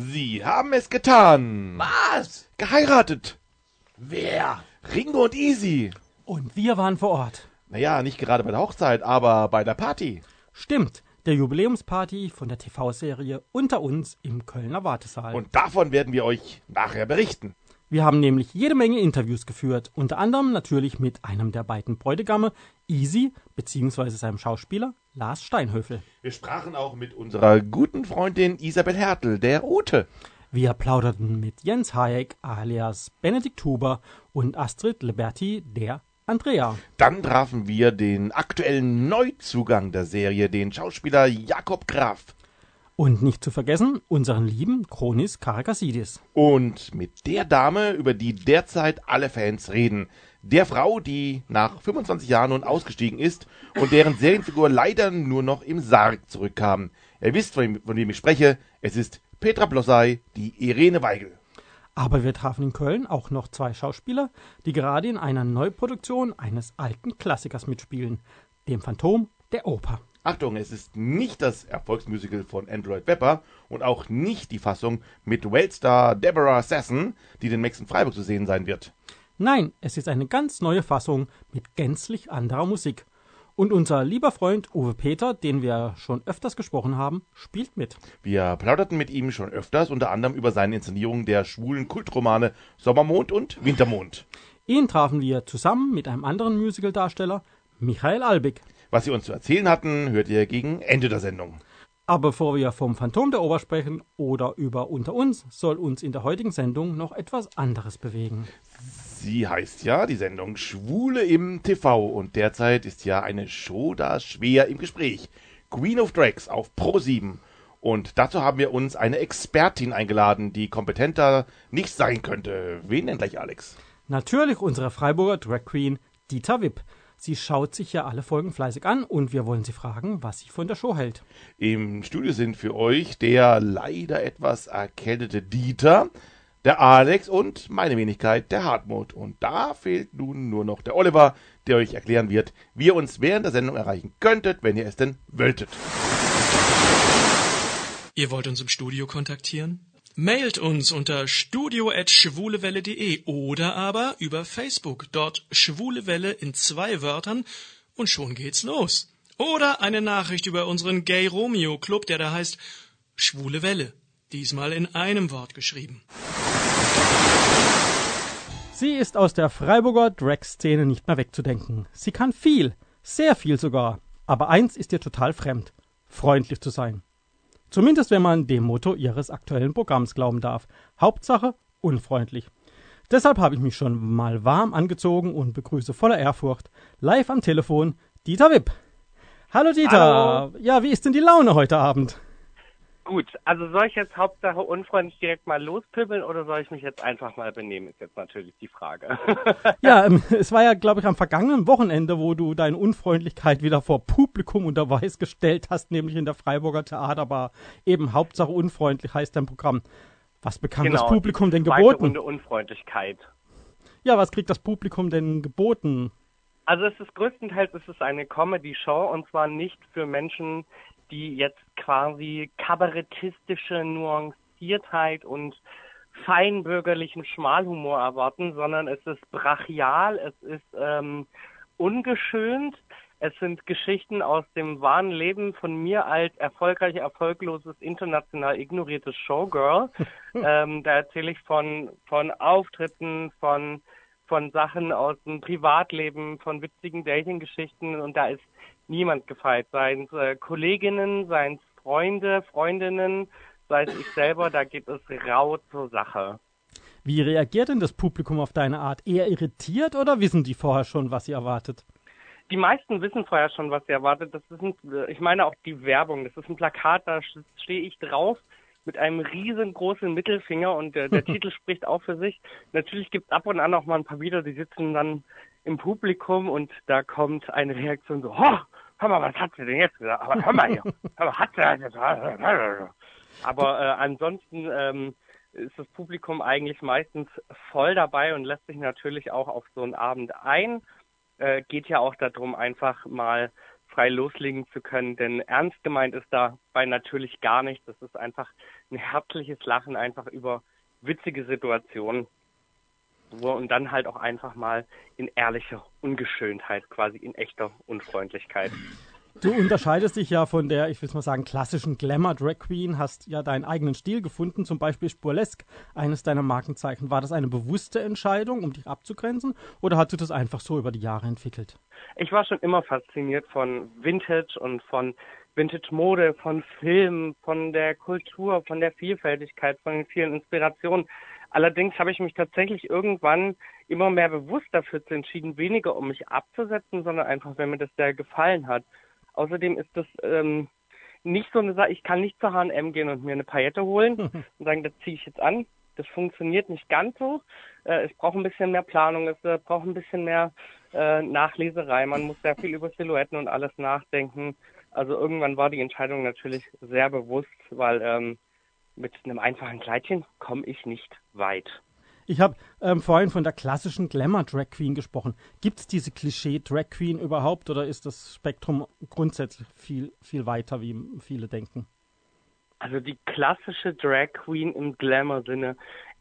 Sie haben es getan. Was? Geheiratet. Wer? Ringo und Easy. Und wir waren vor Ort. Naja, nicht gerade bei der Hochzeit, aber bei der Party. Stimmt, der Jubiläumsparty von der TV-Serie Unter uns im Kölner Wartesaal. Und davon werden wir euch nachher berichten. Wir haben nämlich jede Menge Interviews geführt, unter anderem natürlich mit einem der beiden Bräutigame, Easy, beziehungsweise seinem Schauspieler Lars Steinhöfel. Wir sprachen auch mit unserer guten Freundin Isabel Hertel, der Ute. Wir plauderten mit Jens Hayek alias Benedikt Huber und Astrid Liberti, der Andrea. Dann trafen wir den aktuellen Neuzugang der Serie, den Schauspieler Jakob Graf. Und nicht zu vergessen, unseren lieben Chronis Karakasidis. Und mit der Dame, über die derzeit alle Fans reden. Der Frau, die nach 25 Jahren nun ausgestiegen ist und deren Serienfigur leider nur noch im Sarg zurückkam. Ihr wisst, von, wem- von wem ich spreche. Es ist Petra Blossay, die Irene Weigel. Aber wir trafen in Köln auch noch zwei Schauspieler, die gerade in einer Neuproduktion eines alten Klassikers mitspielen, dem Phantom der Oper. Achtung, es ist nicht das Erfolgsmusical von Android Webber und auch nicht die Fassung mit Weltstar Deborah Sasson, die den nächsten Freiburg zu sehen sein wird. Nein, es ist eine ganz neue Fassung mit gänzlich anderer Musik. Und unser lieber Freund Uwe Peter, den wir schon öfters gesprochen haben, spielt mit. Wir plauderten mit ihm schon öfters, unter anderem über seine Inszenierung der schwulen Kultromane Sommermond und Wintermond. Ihn trafen wir zusammen mit einem anderen Musicaldarsteller, Michael Albig. Was sie uns zu erzählen hatten, hört ihr gegen Ende der Sendung. Aber bevor wir vom Phantom der Oper sprechen oder über Unter uns, soll uns in der heutigen Sendung noch etwas anderes bewegen. Sie heißt ja die Sendung Schwule im TV und derzeit ist ja eine Show da schwer im Gespräch. Queen of Drags auf Pro 7. Und dazu haben wir uns eine Expertin eingeladen, die kompetenter nicht sein könnte. Wen denn gleich, Alex? Natürlich unsere Freiburger Drag Queen Dieter Wipp. Sie schaut sich ja alle Folgen fleißig an und wir wollen sie fragen, was sie von der Show hält. Im Studio sind für euch der leider etwas erkältete Dieter, der Alex und meine Wenigkeit, der Hartmut. Und da fehlt nun nur noch der Oliver, der euch erklären wird, wie ihr uns während der Sendung erreichen könntet, wenn ihr es denn wolltet. Ihr wollt uns im Studio kontaktieren? Mailt uns unter studio.schwulewelle.de oder aber über Facebook, dort Schwulewelle in zwei Wörtern und schon geht's los. Oder eine Nachricht über unseren Gay Romeo Club, der da heißt Schwule Welle, diesmal in einem Wort geschrieben. Sie ist aus der Freiburger Drag-Szene nicht mehr wegzudenken. Sie kann viel, sehr viel sogar. Aber eins ist ihr total fremd. Freundlich zu sein. Zumindest wenn man dem Motto ihres aktuellen Programms glauben darf. Hauptsache unfreundlich. Deshalb habe ich mich schon mal warm angezogen und begrüße voller Ehrfurcht live am Telefon Dieter Wipp. Hallo Dieter. Hallo. Ja, wie ist denn die Laune heute Abend? Gut, also soll ich jetzt Hauptsache unfreundlich direkt mal lospübbeln oder soll ich mich jetzt einfach mal benehmen, ist jetzt natürlich die Frage. Ja, ähm, es war ja, glaube ich, am vergangenen Wochenende, wo du deine Unfreundlichkeit wieder vor Publikum unter Weiß gestellt hast, nämlich in der Freiburger Theaterbar. Eben Hauptsache unfreundlich heißt dein Programm. Was bekam das Publikum denn Genau, geboten? Runde Unfreundlichkeit. Ja, was kriegt das Publikum denn geboten? Also es ist größtenteils es ist eine Comedy-Show und zwar nicht für Menschen, die jetzt quasi kabarettistische Nuanciertheit und feinbürgerlichen Schmalhumor erwarten, sondern es ist brachial, es ist ähm, ungeschönt, es sind Geschichten aus dem wahren Leben von mir als erfolgreich erfolgloses, international ignoriertes Showgirl. ähm, da erzähle ich von, von Auftritten, von von Sachen aus dem Privatleben, von witzigen Dating-Geschichten und da ist niemand gefeit. Seien es äh, Kolleginnen, seien es Freunde, Freundinnen, sei es ich selber, da geht es rau zur Sache. Wie reagiert denn das Publikum auf deine Art? Eher irritiert oder wissen die vorher schon, was sie erwartet? Die meisten wissen vorher schon, was sie erwartet. Das ist ein, ich meine auch die Werbung. Das ist ein Plakat, da stehe ich drauf mit einem riesengroßen Mittelfinger und der, der Titel spricht auch für sich. Natürlich gibt es ab und an auch mal ein paar wieder, die sitzen dann im Publikum und da kommt eine Reaktion so, oh, hör mal, was hat sie denn jetzt gesagt? Aber hör mal hier, hör mal, hat sie das jetzt? Aber äh, ansonsten ähm, ist das Publikum eigentlich meistens voll dabei und lässt sich natürlich auch auf so einen Abend ein. Äh, geht ja auch darum, einfach mal frei loslegen zu können. Denn ernst gemeint ist dabei natürlich gar nichts. Das ist einfach ein herzliches Lachen einfach über witzige Situationen. Und dann halt auch einfach mal in ehrlicher Ungeschönheit, quasi in echter Unfreundlichkeit. Du unterscheidest dich ja von der, ich will mal sagen, klassischen Glamour Drag Queen, hast ja deinen eigenen Stil gefunden, zum Beispiel Spurlesque, eines deiner Markenzeichen. War das eine bewusste Entscheidung, um dich abzugrenzen, oder hast du das einfach so über die Jahre entwickelt? Ich war schon immer fasziniert von Vintage und von Vintage-Mode, von Film, von der Kultur, von der Vielfältigkeit, von den vielen Inspirationen. Allerdings habe ich mich tatsächlich irgendwann immer mehr bewusst dafür entschieden, weniger um mich abzusetzen, sondern einfach, wenn mir das sehr gefallen hat. Außerdem ist das ähm, nicht so eine Sache, ich kann nicht zur H&M gehen und mir eine Paillette holen und sagen, das ziehe ich jetzt an. Das funktioniert nicht ganz so. Äh, es braucht ein bisschen mehr Planung, es äh, braucht ein bisschen mehr äh, Nachleserei. Man muss sehr viel über Silhouetten und alles nachdenken. Also irgendwann war die Entscheidung natürlich sehr bewusst, weil ähm, mit einem einfachen Kleidchen komme ich nicht weit. Ich habe ähm, vorhin von der klassischen Glamour-Drag Queen gesprochen. Gibt es diese Klischee-Drag Queen überhaupt oder ist das Spektrum grundsätzlich viel, viel weiter, wie viele denken? Also die klassische Drag Queen im Glamour-Sinne.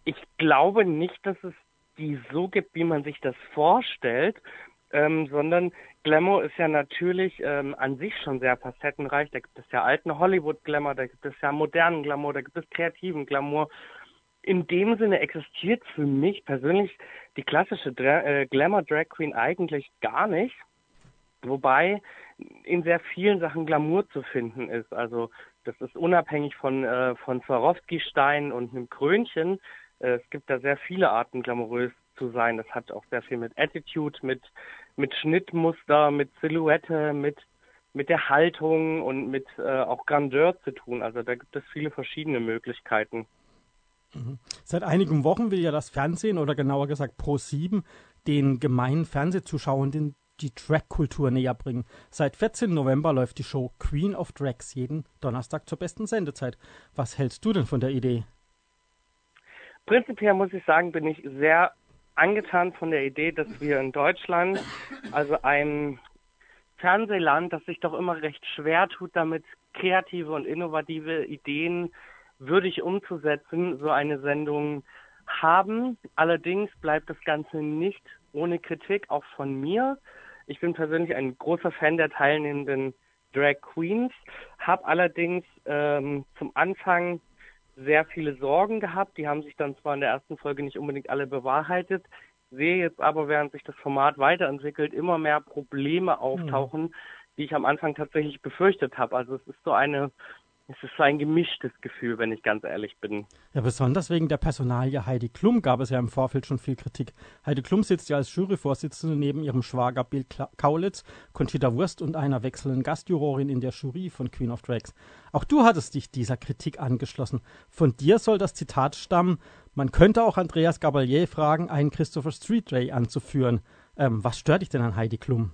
Ich glaube nicht, dass es die so gibt, wie man sich das vorstellt, ähm, sondern Glamour ist ja natürlich ähm, an sich schon sehr facettenreich. Da gibt es ja alten Hollywood-Glamour, da gibt es ja modernen Glamour, da gibt es kreativen Glamour in dem Sinne existiert für mich persönlich die klassische Dra äh, Glamour Drag Queen eigentlich gar nicht. Wobei in sehr vielen Sachen Glamour zu finden ist. Also das ist unabhängig von, äh, von Swarovski-Stein und einem Krönchen. Äh, es gibt da sehr viele Arten, glamourös zu sein. Das hat auch sehr viel mit Attitude, mit, mit Schnittmuster, mit Silhouette, mit, mit der Haltung und mit äh, auch Grandeur zu tun. Also da gibt es viele verschiedene Möglichkeiten. Mhm. Seit einigen Wochen will ja das Fernsehen oder genauer gesagt Pro7 den gemeinen Fernsehzuschauern den, die Drag-Kultur näher bringen. Seit 14. November läuft die Show Queen of Drags jeden Donnerstag zur besten Sendezeit. Was hältst du denn von der Idee? Prinzipiell muss ich sagen, bin ich sehr angetan von der Idee, dass wir in Deutschland, also ein Fernsehland, das sich doch immer recht schwer tut, damit kreative und innovative Ideen würdig umzusetzen, so eine Sendung haben. Allerdings bleibt das Ganze nicht ohne Kritik, auch von mir. Ich bin persönlich ein großer Fan der teilnehmenden Drag Queens, habe allerdings ähm, zum Anfang sehr viele Sorgen gehabt. Die haben sich dann zwar in der ersten Folge nicht unbedingt alle bewahrheitet, sehe jetzt aber, während sich das Format weiterentwickelt, immer mehr Probleme auftauchen, mhm. die ich am Anfang tatsächlich befürchtet habe. Also es ist so eine es ist so ein gemischtes Gefühl, wenn ich ganz ehrlich bin. Ja, besonders wegen der Personalie Heidi Klum gab es ja im Vorfeld schon viel Kritik. Heidi Klum sitzt ja als Juryvorsitzende neben ihrem Schwager Bill Kaulitz, Conchita Wurst und einer wechselnden Gastjurorin in der Jury von Queen of Drags. Auch du hattest dich dieser Kritik angeschlossen. Von dir soll das Zitat stammen, man könnte auch Andreas Gabalier fragen, einen Christopher Street Ray anzuführen. Ähm, was stört dich denn an Heidi Klum?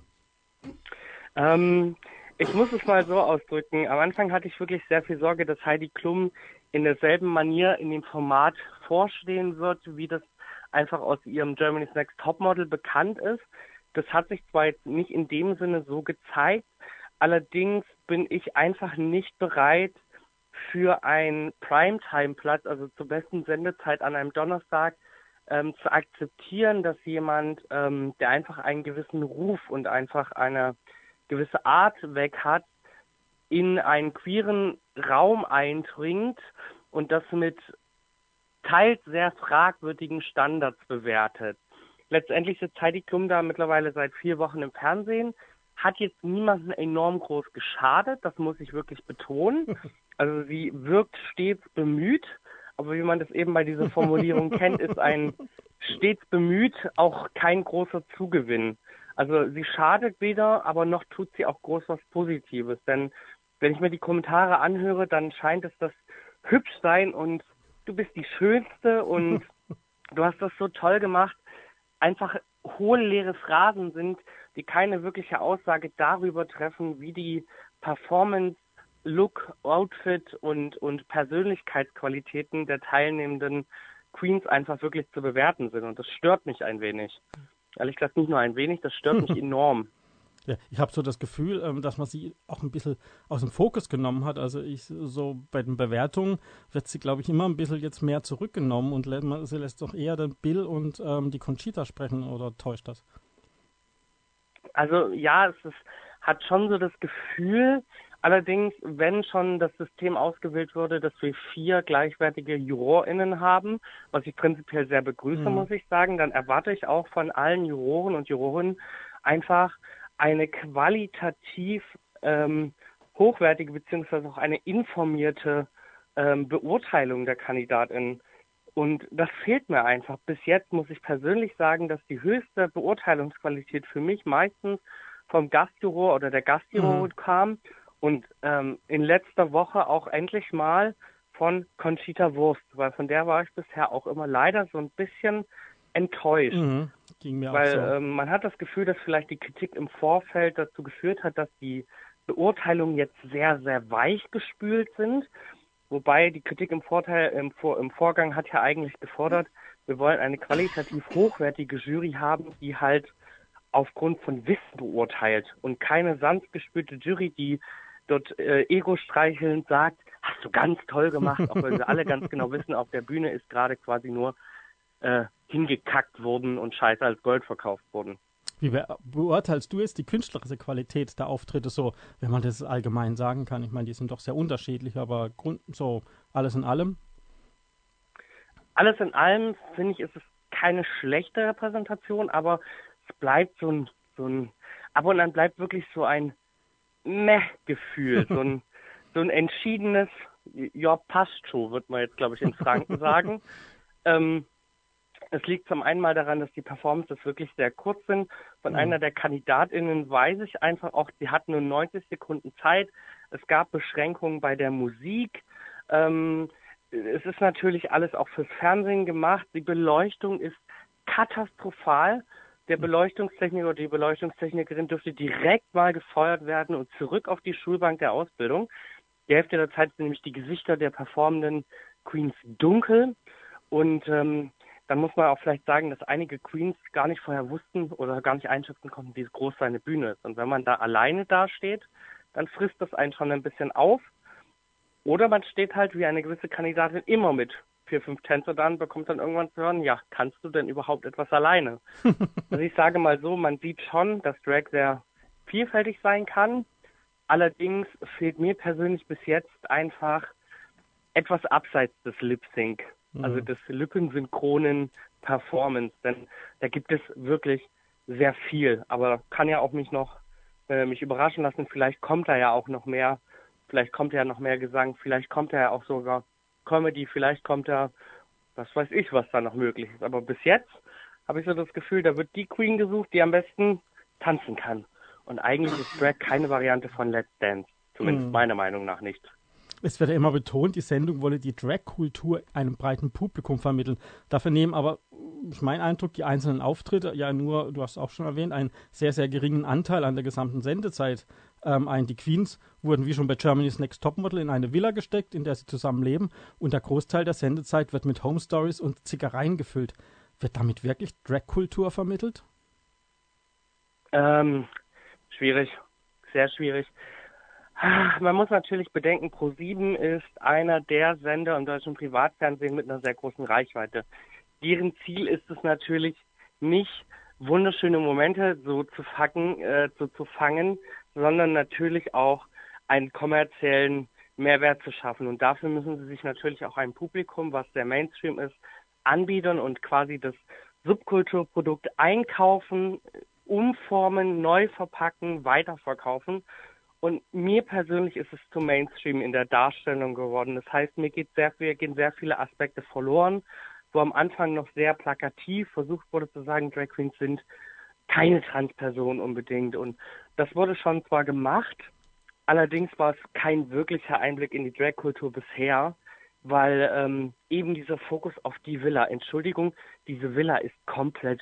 Ähm, ich muss es mal so ausdrücken. Am Anfang hatte ich wirklich sehr viel Sorge, dass Heidi Klum in derselben Manier in dem Format vorstehen wird, wie das einfach aus ihrem Germany's Next Topmodel bekannt ist. Das hat sich zwar jetzt nicht in dem Sinne so gezeigt, allerdings bin ich einfach nicht bereit für einen Primetime-Platz, also zur besten Sendezeit an einem Donnerstag, ähm, zu akzeptieren, dass jemand, ähm, der einfach einen gewissen Ruf und einfach eine gewisse Art weg hat, in einen queeren Raum eindringt und das mit teils sehr fragwürdigen Standards bewertet. Letztendlich sitzt Heidi Klum da mittlerweile seit vier Wochen im Fernsehen, hat jetzt niemanden enorm groß geschadet, das muss ich wirklich betonen. Also sie wirkt stets bemüht, aber wie man das eben bei dieser Formulierung kennt, ist ein stets bemüht auch kein großer Zugewinn. Also sie schadet weder, aber noch tut sie auch groß was Positives. Denn wenn ich mir die Kommentare anhöre, dann scheint es das hübsch sein und du bist die Schönste und du hast das so toll gemacht. Einfach hohle leere Phrasen sind, die keine wirkliche Aussage darüber treffen, wie die Performance, Look, Outfit und, und Persönlichkeitsqualitäten der teilnehmenden Queens einfach wirklich zu bewerten sind. Und das stört mich ein wenig. Ehrlich gesagt nicht nur ein wenig, das stört mich enorm. Ja, ich habe so das Gefühl, ähm, dass man sie auch ein bisschen aus dem Fokus genommen hat. Also ich so bei den Bewertungen wird sie, glaube ich, immer ein bisschen jetzt mehr zurückgenommen und sie lässt doch eher den Bill und ähm, die Conchita sprechen oder täuscht das? Also ja, es ist, hat schon so das Gefühl, allerdings, wenn schon das System ausgewählt wurde, dass wir vier gleichwertige JurorInnen haben, was ich prinzipiell sehr begrüße, mhm. muss ich sagen, dann erwarte ich auch von allen Juroren und Jurorinnen einfach eine qualitativ ähm, hochwertige beziehungsweise auch eine informierte ähm, Beurteilung der Kandidatin. Und das fehlt mir einfach. Bis jetzt muss ich persönlich sagen, dass die höchste Beurteilungsqualität für mich meistens vom Gastjuror oder der Gastjuror mhm. kam und ähm, in letzter Woche auch endlich mal von Conchita Wurst, weil von der war ich bisher auch immer leider so ein bisschen enttäuscht. Mhm. Ging mir weil auch so. ähm, man hat das Gefühl, dass vielleicht die Kritik im Vorfeld dazu geführt hat, dass die Beurteilungen jetzt sehr, sehr weich gespült sind Wobei die Kritik im Vorteil im, Vor im Vorgang hat ja eigentlich gefordert, wir wollen eine qualitativ hochwertige Jury haben, die halt aufgrund von Wissen beurteilt und keine sanft gespürte Jury, die dort äh, ego streichelnd sagt, hast du ganz toll gemacht, auch wenn wir alle ganz genau wissen, auf der Bühne ist gerade quasi nur äh, hingekackt worden und Scheiße als Gold verkauft worden. Wie beurteilst du jetzt die künstlerische Qualität der Auftritte so, wenn man das allgemein sagen kann? Ich meine, die sind doch sehr unterschiedlich, aber Grund, so alles in allem? Alles in allem finde ich, ist es keine schlechte Repräsentation, aber es bleibt so ein, so ein, ab und an bleibt wirklich so ein Meh-Gefühl, so ein, so ein entschiedenes, ja, passt schon, wird man jetzt, glaube ich, in Franken sagen. ähm, es liegt zum einen mal daran, dass die Performances wirklich sehr kurz sind. Von mhm. einer der KandidatInnen weiß ich einfach auch, sie hat nur 90 Sekunden Zeit. Es gab Beschränkungen bei der Musik. Ähm, es ist natürlich alles auch fürs Fernsehen gemacht. Die Beleuchtung ist katastrophal. Der. Beleuchtungstechniker oder die Beleuchtungstechnikerin dürfte direkt mal gefeuert werden und zurück auf die Schulbank der Ausbildung. Die Hälfte der Zeit sind nämlich die Gesichter der performenden Queens dunkel. Und ähm, dann muss man auch vielleicht sagen, dass einige Queens gar nicht vorher wussten oder gar nicht einschätzen konnten, wie groß seine Bühne ist. Und wenn man da alleine dasteht, dann frisst das einen schon ein bisschen auf. Oder man steht halt wie eine gewisse Kandidatin immer mit vier, fünf Tänzer da und bekommt dann irgendwann zu hören, ja, kannst du denn überhaupt etwas alleine? also ich sage mal so, man sieht schon, dass Drag sehr vielfältig sein kann. Allerdings fehlt mir persönlich bis jetzt einfach etwas abseits des Lip Sync also mhm. des lippensynchronen Performance, denn da gibt es wirklich sehr viel, aber kann ja auch mich noch äh, mich überraschen lassen, vielleicht kommt da ja auch noch mehr, vielleicht kommt ja noch mehr Gesang, vielleicht kommt da ja auch sogar Comedy, vielleicht kommt da, was weiß ich, was da noch möglich ist, aber bis jetzt habe ich so das Gefühl, da wird die Queen gesucht, die am besten tanzen kann. Und eigentlich ist Drag keine Variante von Let's Dance, zumindest mhm. meiner Meinung nach nicht. Es wird ja immer betont, die Sendung wolle die Drag-Kultur einem breiten Publikum vermitteln. Dafür nehmen aber, ist mein Eindruck, die einzelnen Auftritte ja nur, du hast auch schon erwähnt, einen sehr, sehr geringen Anteil an der gesamten Sendezeit ähm, ein. Die Queens wurden wie schon bei Germany's Next Topmodel in eine Villa gesteckt, in der sie zusammenleben und der Großteil der Sendezeit wird mit Home Stories und Zickereien gefüllt. Wird damit wirklich Drag-Kultur vermittelt? Ähm, schwierig, sehr schwierig. Man muss natürlich bedenken, Pro7 ist einer der Sender im deutschen Privatfernsehen mit einer sehr großen Reichweite. Deren Ziel ist es natürlich nicht, wunderschöne Momente so zu fangen, äh, so zu fangen, sondern natürlich auch einen kommerziellen Mehrwert zu schaffen. Und dafür müssen sie sich natürlich auch ein Publikum, was der Mainstream ist, anbieten und quasi das Subkulturprodukt einkaufen, umformen, neu verpacken, weiterverkaufen. Und mir persönlich ist es zu Mainstream in der Darstellung geworden. Das heißt, mir geht sehr, mir gehen sehr viele Aspekte verloren, wo am Anfang noch sehr plakativ versucht wurde zu sagen, Drag Queens sind keine Transperson unbedingt. Und das wurde schon zwar gemacht, allerdings war es kein wirklicher Einblick in die Drag-Kultur bisher, weil ähm, eben dieser Fokus auf die Villa, Entschuldigung, diese Villa ist komplett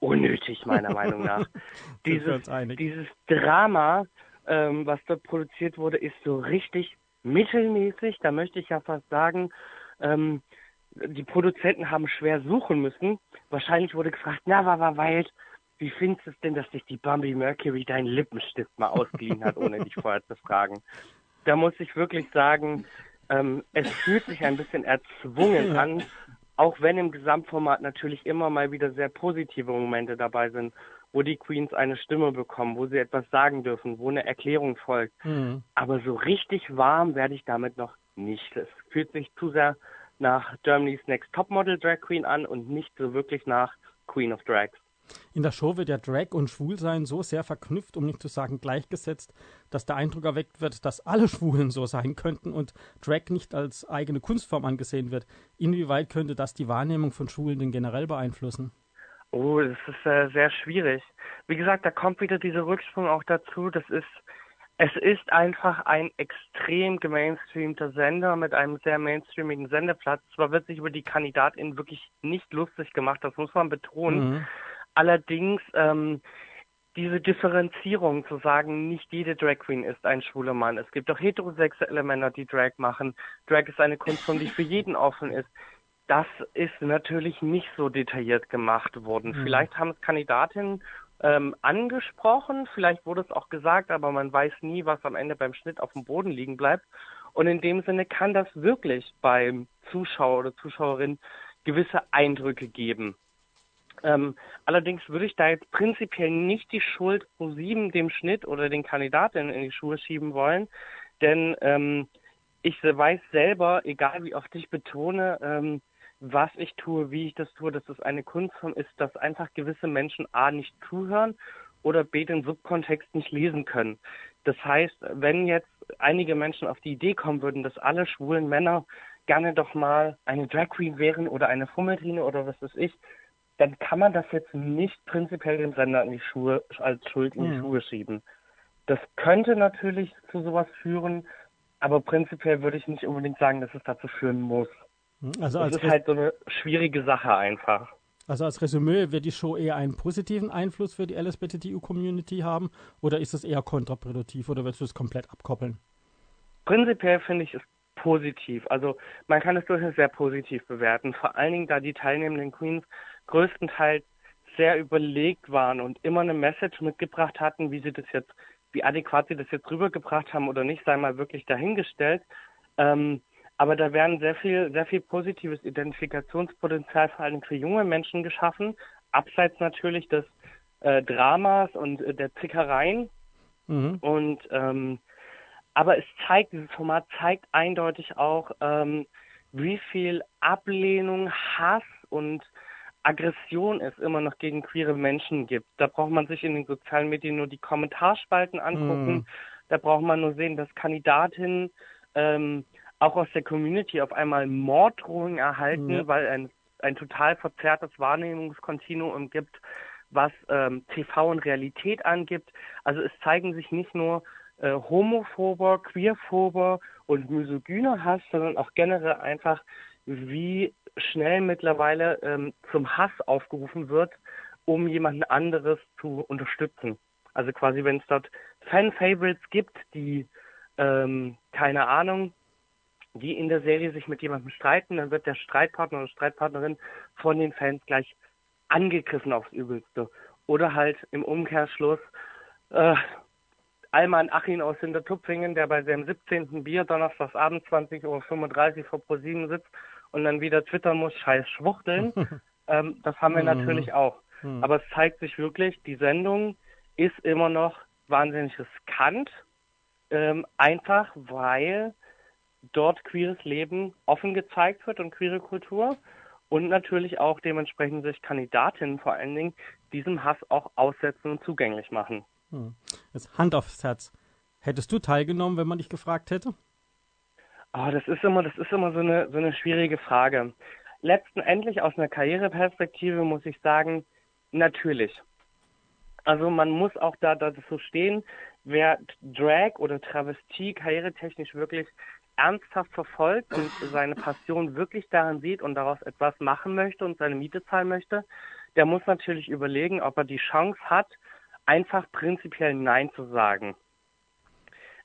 unnötig, meiner Meinung nach. dieses, dieses Drama, ähm, was dort produziert wurde, ist so richtig mittelmäßig. Da möchte ich ja fast sagen, ähm, die Produzenten haben schwer suchen müssen. Wahrscheinlich wurde gefragt, na, war, war, weil wie findest du es denn, dass dich die Bambi Mercury deinen Lippenstift mal ausgeliehen hat, ohne dich vorher zu fragen? Da muss ich wirklich sagen, ähm, es fühlt sich ein bisschen erzwungen an, auch wenn im Gesamtformat natürlich immer mal wieder sehr positive Momente dabei sind, wo die Queens eine Stimme bekommen, wo sie etwas sagen dürfen, wo eine Erklärung folgt. Mhm. Aber so richtig warm werde ich damit noch nicht. Es fühlt sich zu sehr nach Germany's Next Topmodel Drag Queen an und nicht so wirklich nach Queen of Drags. In der Show wird ja Drag und Schwulsein so sehr verknüpft, um nicht zu sagen gleichgesetzt, dass der Eindruck erweckt wird, dass alle Schwulen so sein könnten und Drag nicht als eigene Kunstform angesehen wird. Inwieweit könnte das die Wahrnehmung von Schwulen denn generell beeinflussen? Oh, das ist äh, sehr schwierig. Wie gesagt, da kommt wieder dieser Rücksprung auch dazu. Das ist, es ist einfach ein extrem gemainstreamter Sender mit einem sehr mainstreamigen Sendeplatz. Zwar wird sich über die Kandidatin wirklich nicht lustig gemacht, das muss man betonen. Mhm. Allerdings ähm, diese Differenzierung zu sagen, nicht jede Drag Queen ist ein schwuler Mann. Es gibt auch heterosexuelle Männer, die Drag machen. Drag ist eine Kunstform, die für jeden offen ist. Das ist natürlich nicht so detailliert gemacht worden. Mhm. Vielleicht haben es Kandidatinnen ähm, angesprochen, vielleicht wurde es auch gesagt, aber man weiß nie, was am Ende beim Schnitt auf dem Boden liegen bleibt. Und in dem Sinne kann das wirklich beim Zuschauer oder Zuschauerin gewisse Eindrücke geben. Ähm, allerdings würde ich da jetzt prinzipiell nicht die Schuld pro sieben dem Schnitt oder den Kandidaten in die Schuhe schieben wollen, denn ähm, ich weiß selber, egal wie oft ich betone, ähm, was ich tue, wie ich das tue, dass es eine Kunstform ist, dass einfach gewisse Menschen A nicht zuhören oder B den Subkontext nicht lesen können. Das heißt, wenn jetzt einige Menschen auf die Idee kommen würden, dass alle schwulen Männer gerne doch mal eine Drag Queen wären oder eine Fummeltrine oder was weiß ich, dann kann man das jetzt nicht prinzipiell dem Sender in die Schuhe, als Schuld in die mhm. Schuhe schieben. Das könnte natürlich zu sowas führen, aber prinzipiell würde ich nicht unbedingt sagen, dass es dazu führen muss. Hm, also das ist halt so eine schwierige Sache einfach. Also als Resümee, wird die Show eher einen positiven Einfluss für die LSBTQ-Community haben oder ist es eher kontraproduktiv oder willst du es komplett abkoppeln? Prinzipiell finde ich es positiv. Also man kann es durchaus sehr positiv bewerten. Vor allen Dingen, da die teilnehmenden Queens größtenteils sehr überlegt waren und immer eine Message mitgebracht hatten, wie sie das jetzt, wie adäquat sie das jetzt rübergebracht haben oder nicht, sei mal wirklich dahingestellt. Ähm, aber da werden sehr viel, sehr viel positives Identifikationspotenzial vor allem für junge Menschen geschaffen, abseits natürlich des äh, Dramas und äh, der Zickereien. Mhm. Und ähm, aber es zeigt, dieses Format zeigt eindeutig auch, ähm, wie viel Ablehnung, Hass und Aggression es immer noch gegen queere Menschen gibt. Da braucht man sich in den sozialen Medien nur die Kommentarspalten angucken. Mm. Da braucht man nur sehen, dass Kandidatinnen ähm, auch aus der Community auf einmal Morddrohungen erhalten, ja. weil ein, ein total verzerrtes Wahrnehmungskontinuum gibt, was ähm, TV und Realität angibt. Also es zeigen sich nicht nur äh, homophober, queerphober und misogyner Hass, sondern auch generell einfach, wie schnell mittlerweile ähm, zum Hass aufgerufen wird, um jemanden anderes zu unterstützen. Also quasi, wenn es dort Fan-Favorites gibt, die, ähm, keine Ahnung, die in der Serie sich mit jemandem streiten, dann wird der Streitpartner oder Streitpartnerin von den Fans gleich angegriffen aufs Übelste. Oder halt im Umkehrschluss äh, Alman Achin aus Hintertupfingen, der bei seinem 17. Bier donnerstagsabend 20.35 Uhr vor ProSieben sitzt und dann wieder twittern muss, scheiß Schwuchteln. ähm, das haben wir mhm. natürlich auch. Mhm. Aber es zeigt sich wirklich, die Sendung ist immer noch wahnsinnig riskant, ähm, einfach weil dort queeres Leben offen gezeigt wird und queere Kultur und natürlich auch dementsprechend sich Kandidatinnen vor allen Dingen diesem Hass auch aussetzen und zugänglich machen. Hm. Jetzt Hand aufs Herz. Hättest du teilgenommen, wenn man dich gefragt hätte? Oh, das ist immer, das ist immer so eine, so eine schwierige Frage. Letzten Endlich aus einer Karriereperspektive muss ich sagen, natürlich. Also man muss auch da dazu stehen, wer Drag oder Travestie karrieretechnisch wirklich ernsthaft verfolgt und seine Passion wirklich daran sieht und daraus etwas machen möchte und seine Miete zahlen möchte, der muss natürlich überlegen, ob er die Chance hat, einfach prinzipiell Nein zu sagen.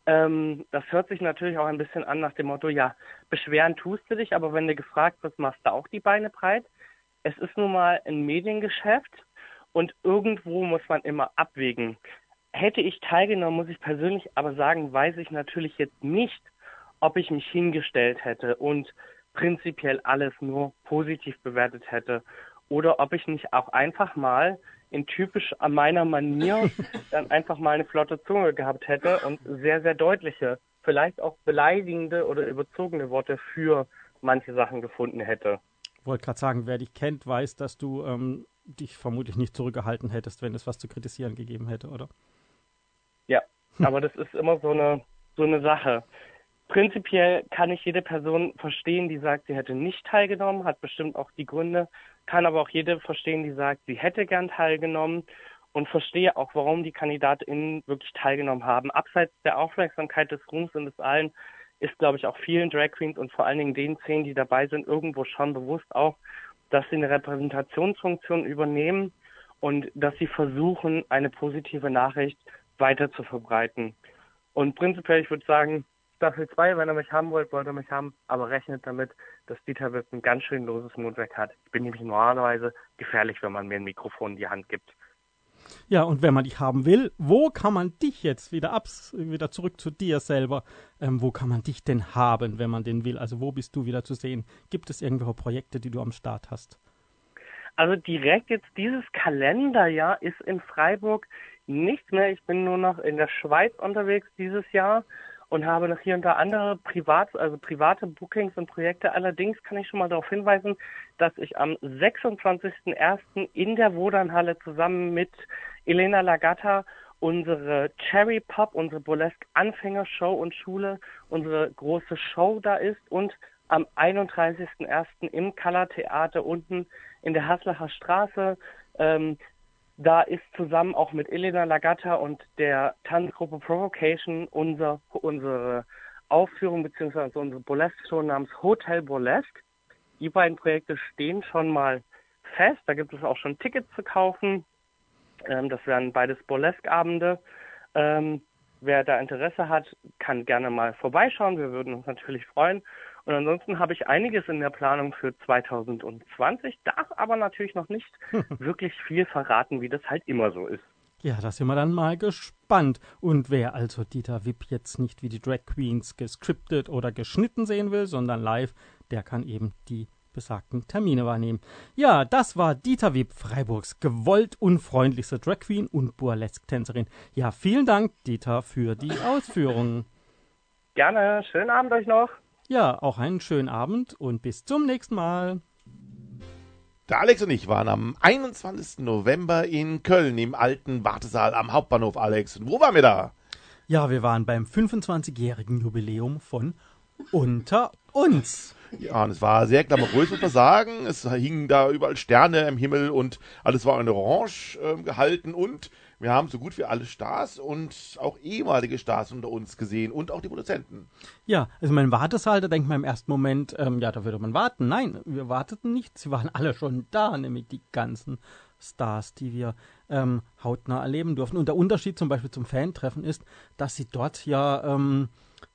Ähm, das hört sich natürlich auch ein bisschen an nach dem Motto, ja, beschweren tust du dich, aber wenn du gefragt wirst, machst du auch die Beine breit. Es ist nun mal ein Mediengeschäft Und irgendwo muss man immer abwägen. Hätte ich teilgenommen, muss ich persönlich aber sagen, weiß ich natürlich jetzt nicht, ob ich mich hingestellt hätte und prinzipiell alles nur positiv bewertet hätte oder ob ich nicht auch einfach mal in typisch an meiner Manier dann einfach mal eine flotte Zunge gehabt hätte und sehr, sehr deutliche, vielleicht auch beleidigende oder überzogene Worte für manche Sachen gefunden hätte. Ich wollte gerade sagen, wer dich kennt, weiß, dass du ähm, dich vermutlich nicht zurückgehalten hättest, wenn es was zu kritisieren gegeben hätte, oder? Ja, aber das ist immer so eine, so eine Sache. Prinzipiell kann ich jede Person verstehen, die sagt, sie hätte nicht teilgenommen, hat bestimmt auch die Gründe, kann aber auch jede verstehen, die sagt, sie hätte gern teilgenommen und verstehe auch, warum die KandidatInnen wirklich teilgenommen haben. Abseits der Aufmerksamkeit des Ruhms und des allen ist, glaube ich, auch vielen Drag Queens und vor allen Dingen den zehn, die dabei sind, irgendwo schon bewusst auch, dass sie eine Repräsentationsfunktion übernehmen und dass sie versuchen, eine positive Nachricht weiter zu verbreiten. Und prinzipiell, ich würde sagen, Staffel 2, wenn ihr mich haben wollt, wollt ihr mich haben, aber rechnet damit, dass Dieter Wipp ein ganz schön loses Mundwerk hat. Ich bin nämlich normalerweise gefährlich, wenn man mir ein Mikrofon in die Hand gibt. Ja, und wenn man dich haben will, wo kann man dich jetzt wieder abs wieder zurück zu dir selber? Ähm, wo kann man dich denn haben, wenn man den will? Also wo bist du wieder zu sehen? Gibt es irgendwelche Projekte, die du am Start hast? Also direkt jetzt dieses Kalenderjahr ist in Freiburg nichts mehr. Ich bin nur noch in der Schweiz unterwegs dieses Jahr und habe noch hier und da andere privat, also private Bookings und Projekte. Allerdings kann ich schon mal darauf hinweisen, dass ich am 26.01. in der Wodanhalle zusammen mit Elena Lagatta unsere Cherry Pop, unsere Burlesque Anfängershow und Schule, unsere große Show da ist und am 31.01. im Color Theater unten in der Haslacher Straße ähm, da ist zusammen auch mit Elena Lagatta und der Tanzgruppe Provocation unser, unsere Aufführung bzw. unsere Burlesque-Show namens Hotel Burlesque. Die beiden Projekte stehen schon mal fest. Da gibt es auch schon Tickets zu kaufen. Ähm, das wären beides Burlesque-Abende. Ähm, wer da Interesse hat, kann gerne mal vorbeischauen. Wir würden uns natürlich freuen. Und ansonsten habe ich einiges in der Planung für 2020, darf aber natürlich noch nicht wirklich viel verraten, wie das halt immer so ist. Ja, da sind wir dann mal gespannt. Und wer also Dieter Wipp jetzt nicht wie die Drag Queens gescriptet oder geschnitten sehen will, sondern live, der kann eben die besagten Termine wahrnehmen. Ja, das war Dieter Wipp, Freiburgs gewollt unfreundlichste Drag Queen und Burlesque-Tänzerin. Ja, vielen Dank, Dieter, für die Ausführungen. Gerne, schönen Abend euch noch. Ja, auch einen schönen Abend und bis zum nächsten Mal. Der Alex und ich waren am 21. November in Köln im alten Wartesaal am Hauptbahnhof, Alex. Und wo waren wir da? Ja, wir waren beim 25-jährigen Jubiläum von Unter uns. Ja, und es war sehr glamourös, muss man sagen. Es hingen da überall Sterne im Himmel und alles war in Orange äh, gehalten und wir haben so gut wie alle Stars und auch ehemalige Stars unter uns gesehen und auch die Produzenten. Ja, also mein Wartesaal, da denkt man im ersten Moment, ähm, ja, da würde man warten. Nein, wir warteten nicht. Sie waren alle schon da, nämlich die ganzen Stars, die wir ähm, hautnah erleben durften. Und der Unterschied zum Beispiel zum Fantreffen ist, dass sie dort ja ähm,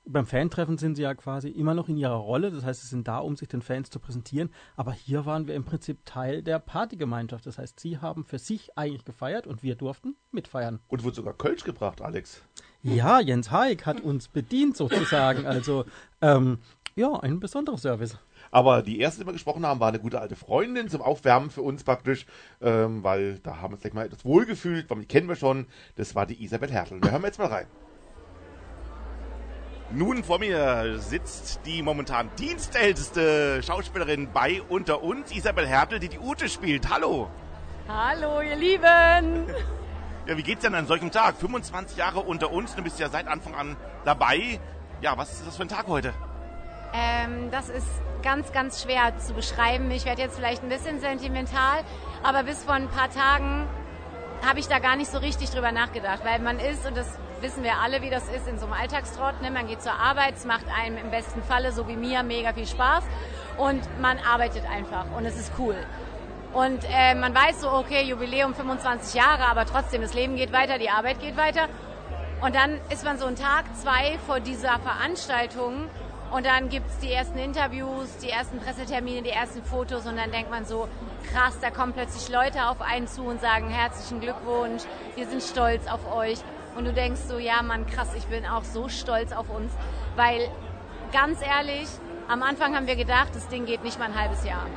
beim Fantreffen sind sie ja quasi immer noch in ihrer Rolle, das heißt, sie sind da, um sich den Fans zu präsentieren, aber hier waren wir im Prinzip Teil der Partygemeinschaft, das heißt, sie haben für sich eigentlich gefeiert und wir durften mitfeiern. Und wurde sogar Kölsch gebracht, Alex. Ja, Jens Haig hat uns bedient sozusagen, also ähm, ja, ein besonderer Service. Aber die erste, die wir gesprochen haben, war eine gute alte Freundin zum Aufwärmen für uns praktisch, ähm, weil da haben wir uns gleich mal etwas wohlgefühlt, weil die kennen wir schon. Das war die Isabel Hertel. Wir hören jetzt mal rein. Nun vor mir sitzt die momentan dienstälteste Schauspielerin bei Unter uns, Isabel Hertel, die die Ute spielt. Hallo. Hallo, ihr Lieben. Ja, wie geht's denn an solchem Tag? 25 Jahre unter uns, du bist ja seit Anfang an dabei. Ja, was ist das für ein Tag heute? Ähm, das ist ganz, ganz schwer zu beschreiben. Ich werde jetzt vielleicht ein bisschen sentimental, aber bis vor ein paar Tagen habe ich da gar nicht so richtig drüber nachgedacht, weil man ist, und das wissen wir alle, wie das ist in so einem Alltagstrott. Ne? Man geht zur Arbeit, es macht einem im besten Falle, so wie mir, mega viel Spaß und man arbeitet einfach und es ist cool. Und äh, man weiß so, okay, Jubiläum 25 Jahre, aber trotzdem, das Leben geht weiter, die Arbeit geht weiter. Und dann ist man so einen Tag, zwei vor dieser Veranstaltung Und dann gibt es die ersten Interviews, die ersten Pressetermine, die ersten Fotos. Und dann denkt man so, krass, da kommen plötzlich Leute auf einen zu und sagen herzlichen Glückwunsch, wir sind stolz auf euch. Und du denkst so, ja Mann, krass, ich bin auch so stolz auf uns, weil ganz ehrlich, am Anfang haben wir gedacht, das Ding geht nicht mal ein halbes Jahr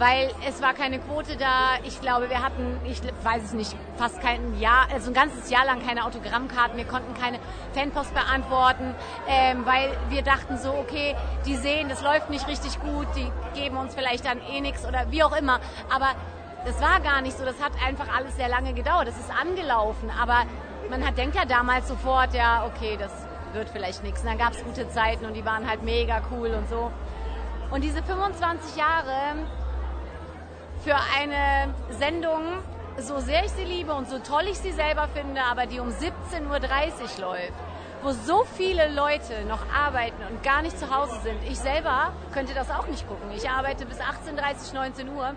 weil es war keine Quote da. Ich glaube, wir hatten, ich weiß es nicht, fast kein Jahr, also ein ganzes Jahr lang keine Autogrammkarten. Wir konnten keine Fanpost beantworten, ähm, weil wir dachten so, okay, die sehen, das läuft nicht richtig gut, die geben uns vielleicht dann eh nichts oder wie auch immer. Aber das war gar nicht so. Das hat einfach alles sehr lange gedauert. Das ist angelaufen. Aber man hat, denkt ja damals sofort, ja, okay, das wird vielleicht nichts. Und dann gab es gute Zeiten und die waren halt mega cool und so. Und diese 25 Jahre für eine Sendung, so sehr ich sie liebe und so toll ich sie selber finde, aber die um 17.30 Uhr läuft, wo so viele Leute noch arbeiten und gar nicht zu Hause sind. Ich selber könnte das auch nicht gucken. Ich arbeite bis 18.30 19 Uhr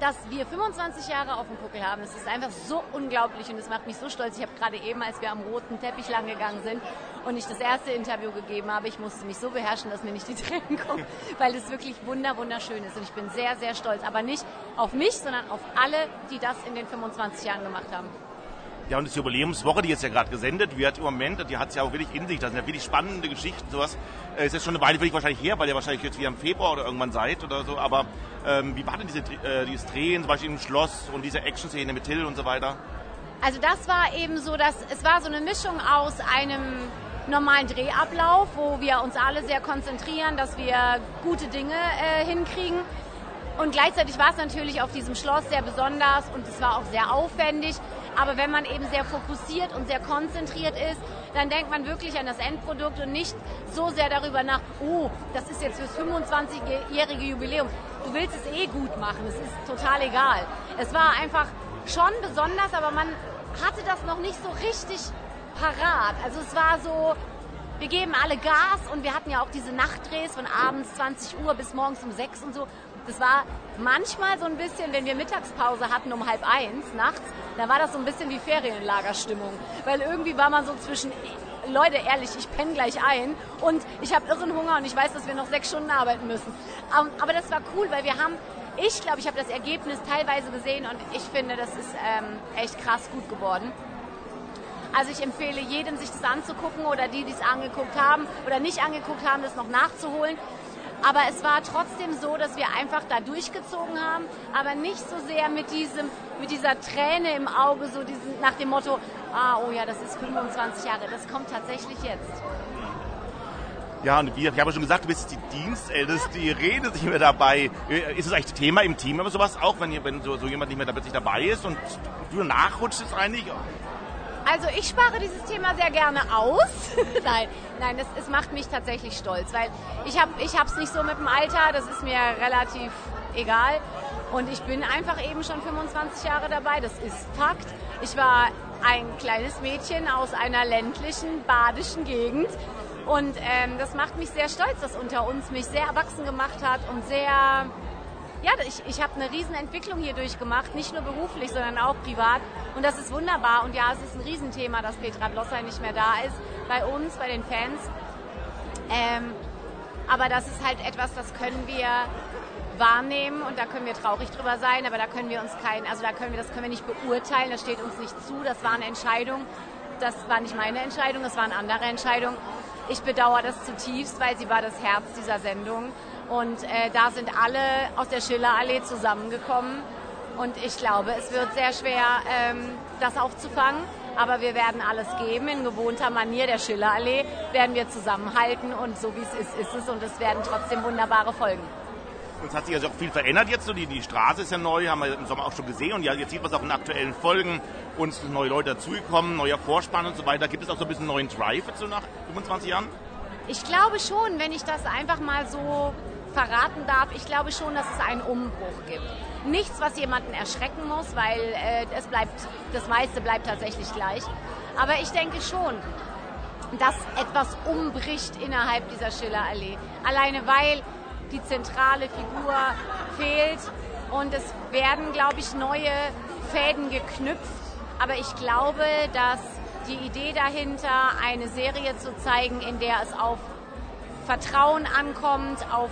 dass wir 25 Jahre auf dem Buckel haben. Das ist einfach so unglaublich und es macht mich so stolz. Ich habe gerade eben, als wir am roten Teppich lang gegangen sind und ich das erste Interview gegeben habe, ich musste mich so beherrschen, dass mir nicht die Tränen kommen, weil es wirklich wunder wunderschön ist und ich bin sehr, sehr stolz. Aber nicht auf mich, sondern auf alle, die das in den 25 Jahren gemacht haben. Ja, und das Jubiläumswoche, die jetzt ja gerade gesendet wird im Moment, die hat es ja auch wirklich in sich. Das sind ja wirklich spannende Geschichten, sowas. Äh, ist jetzt schon eine Weile wirklich wahrscheinlich her, weil ihr wahrscheinlich jetzt wieder im Februar oder irgendwann seid oder so. Aber ähm, wie war denn diese, äh, dieses Drehen, zum Beispiel im Schloss und diese Action-Szene mit Till und so weiter? Also das war eben so, dass es war so eine Mischung aus einem normalen Drehablauf, wo wir uns alle sehr konzentrieren, dass wir gute Dinge äh, hinkriegen. Und gleichzeitig war es natürlich auf diesem Schloss sehr besonders und es war auch sehr aufwendig. Aber wenn man eben sehr fokussiert und sehr konzentriert ist, dann denkt man wirklich an das Endprodukt und nicht so sehr darüber nach, oh, das ist jetzt fürs 25-jährige Jubiläum. Du willst es eh gut machen, es ist total egal. Es war einfach schon besonders, aber man hatte das noch nicht so richtig parat. Also es war so, wir geben alle Gas und wir hatten ja auch diese Nachtdrehs von abends 20 Uhr bis morgens um 6 und so. Das war manchmal so ein bisschen, wenn wir Mittagspause hatten um halb eins nachts, da war das so ein bisschen wie Ferienlagerstimmung. Weil irgendwie war man so zwischen, Leute, ehrlich, ich penne gleich ein und ich habe irren Hunger und ich weiß, dass wir noch sechs Stunden arbeiten müssen. Ähm, aber das war cool, weil wir haben, ich glaube, ich habe das Ergebnis teilweise gesehen und ich finde, das ist ähm, echt krass gut geworden. Also ich empfehle jedem, sich das anzugucken oder die, die es angeguckt haben oder nicht angeguckt haben, das noch nachzuholen. Aber es war trotzdem so, dass wir einfach da durchgezogen haben, aber nicht so sehr mit diesem, mit dieser Träne im Auge, so diesen, nach dem Motto, ah, oh ja, das ist 25 Jahre. Das kommt tatsächlich jetzt. Ja, und wie, ich habe schon gesagt, du bist die Dienstälteste, die redet nicht mehr dabei. Ist es eigentlich Thema im Team aber sowas auch, wenn, wenn so, so jemand nicht mehr da plötzlich dabei ist und du nachrutschst eigentlich? Also ich spare dieses Thema sehr gerne aus. nein, nein, es, es macht mich tatsächlich stolz, weil ich habe ich es nicht so mit dem Alter, das ist mir relativ egal. Und ich bin einfach eben schon 25 Jahre dabei, das ist Fakt. Ich war ein kleines Mädchen aus einer ländlichen, badischen Gegend. Und ähm, das macht mich sehr stolz, dass unter uns mich sehr erwachsen gemacht hat und sehr ja, ich, ich habe eine Riesenentwicklung hier durchgemacht, nicht nur beruflich, sondern auch privat. Und das ist wunderbar. Und ja, es ist ein Riesenthema, dass Petra Blosser nicht mehr da ist, bei uns, bei den Fans. Ähm, aber das ist halt etwas, das können wir wahrnehmen und da können wir traurig drüber sein, aber da können wir uns kein, also da können wir, das können wir nicht beurteilen, das steht uns nicht zu, das war eine Entscheidung, das war nicht meine Entscheidung, das war eine andere Entscheidung. Ich bedauere das zutiefst, weil sie war das Herz dieser Sendung und äh, da sind alle aus der Schillerallee zusammengekommen. Und ich glaube, es wird sehr schwer, ähm, das aufzufangen. Aber wir werden alles geben. In gewohnter Manier der Schillerallee werden wir zusammenhalten. Und so wie es ist, ist es. Und es werden trotzdem wunderbare Folgen. Und es hat sich also auch viel verändert jetzt. So die, die Straße ist ja neu, haben wir im Sommer auch schon gesehen. Und ja, jetzt sieht man es auch in aktuellen Folgen. Uns sind neue Leute dazugekommen, neuer Vorspann und so weiter. Gibt es auch so ein bisschen neuen Drive jetzt so nach 25 Jahren? Ich glaube schon, wenn ich das einfach mal so verraten darf, ich glaube schon, dass es einen Umbruch gibt. Nichts, was jemanden erschrecken muss, weil äh, es bleibt, das meiste bleibt tatsächlich gleich. Aber ich denke schon, dass etwas umbricht innerhalb dieser Schillerallee. Alleine weil die zentrale Figur fehlt und es werden, glaube ich, neue Fäden geknüpft. Aber ich glaube, dass die Idee dahinter, eine Serie zu zeigen, in der es auf Vertrauen ankommt, auf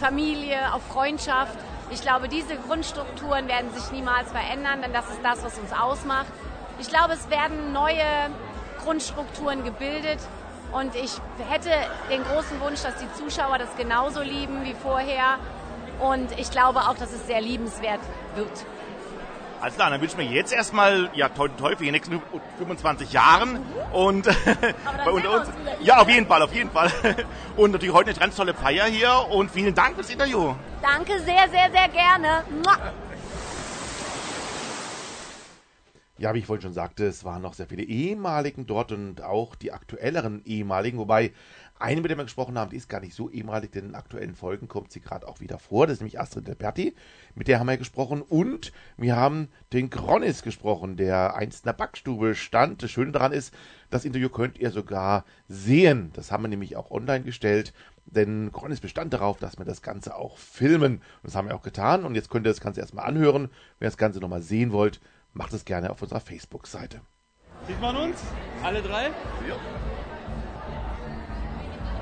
Familie, auf Freundschaft. Ich glaube, diese Grundstrukturen werden sich niemals verändern, denn das ist das, was uns ausmacht. Ich glaube, es werden neue Grundstrukturen gebildet und ich hätte den großen Wunsch, dass die Zuschauer das genauso lieben wie vorher. Und ich glaube auch, dass es sehr liebenswert wird. Alles klar, dann wünschen wir jetzt erstmal, ja, toi, toi für die nächsten 25 Jahren. Und bei uns, ja, auf jeden Fall, auf jeden Fall. Und natürlich heute eine ganz tolle Feier hier und vielen Dank fürs Interview. Danke sehr, sehr, sehr gerne. Ja, wie ich vorhin schon sagte, es waren noch sehr viele ehemaligen dort und auch die aktuelleren ehemaligen, wobei eine, mit der wir gesprochen haben, die ist gar nicht so ehemalig, denn in aktuellen Folgen kommt sie gerade auch wieder vor. Das ist nämlich Astrid Delperti, mit der haben wir gesprochen. Und wir haben den Gronis gesprochen, der einst in der Backstube stand. Das Schöne daran ist, das Interview könnt ihr sogar sehen. Das haben wir nämlich auch online gestellt, denn Gronis bestand darauf, dass wir das Ganze auch filmen. Und das haben wir auch getan. Und jetzt könnt ihr das Ganze erstmal anhören. Wenn ihr das Ganze nochmal sehen wollt, macht es gerne auf unserer Facebook-Seite. Sieht man uns? Alle drei? Ja.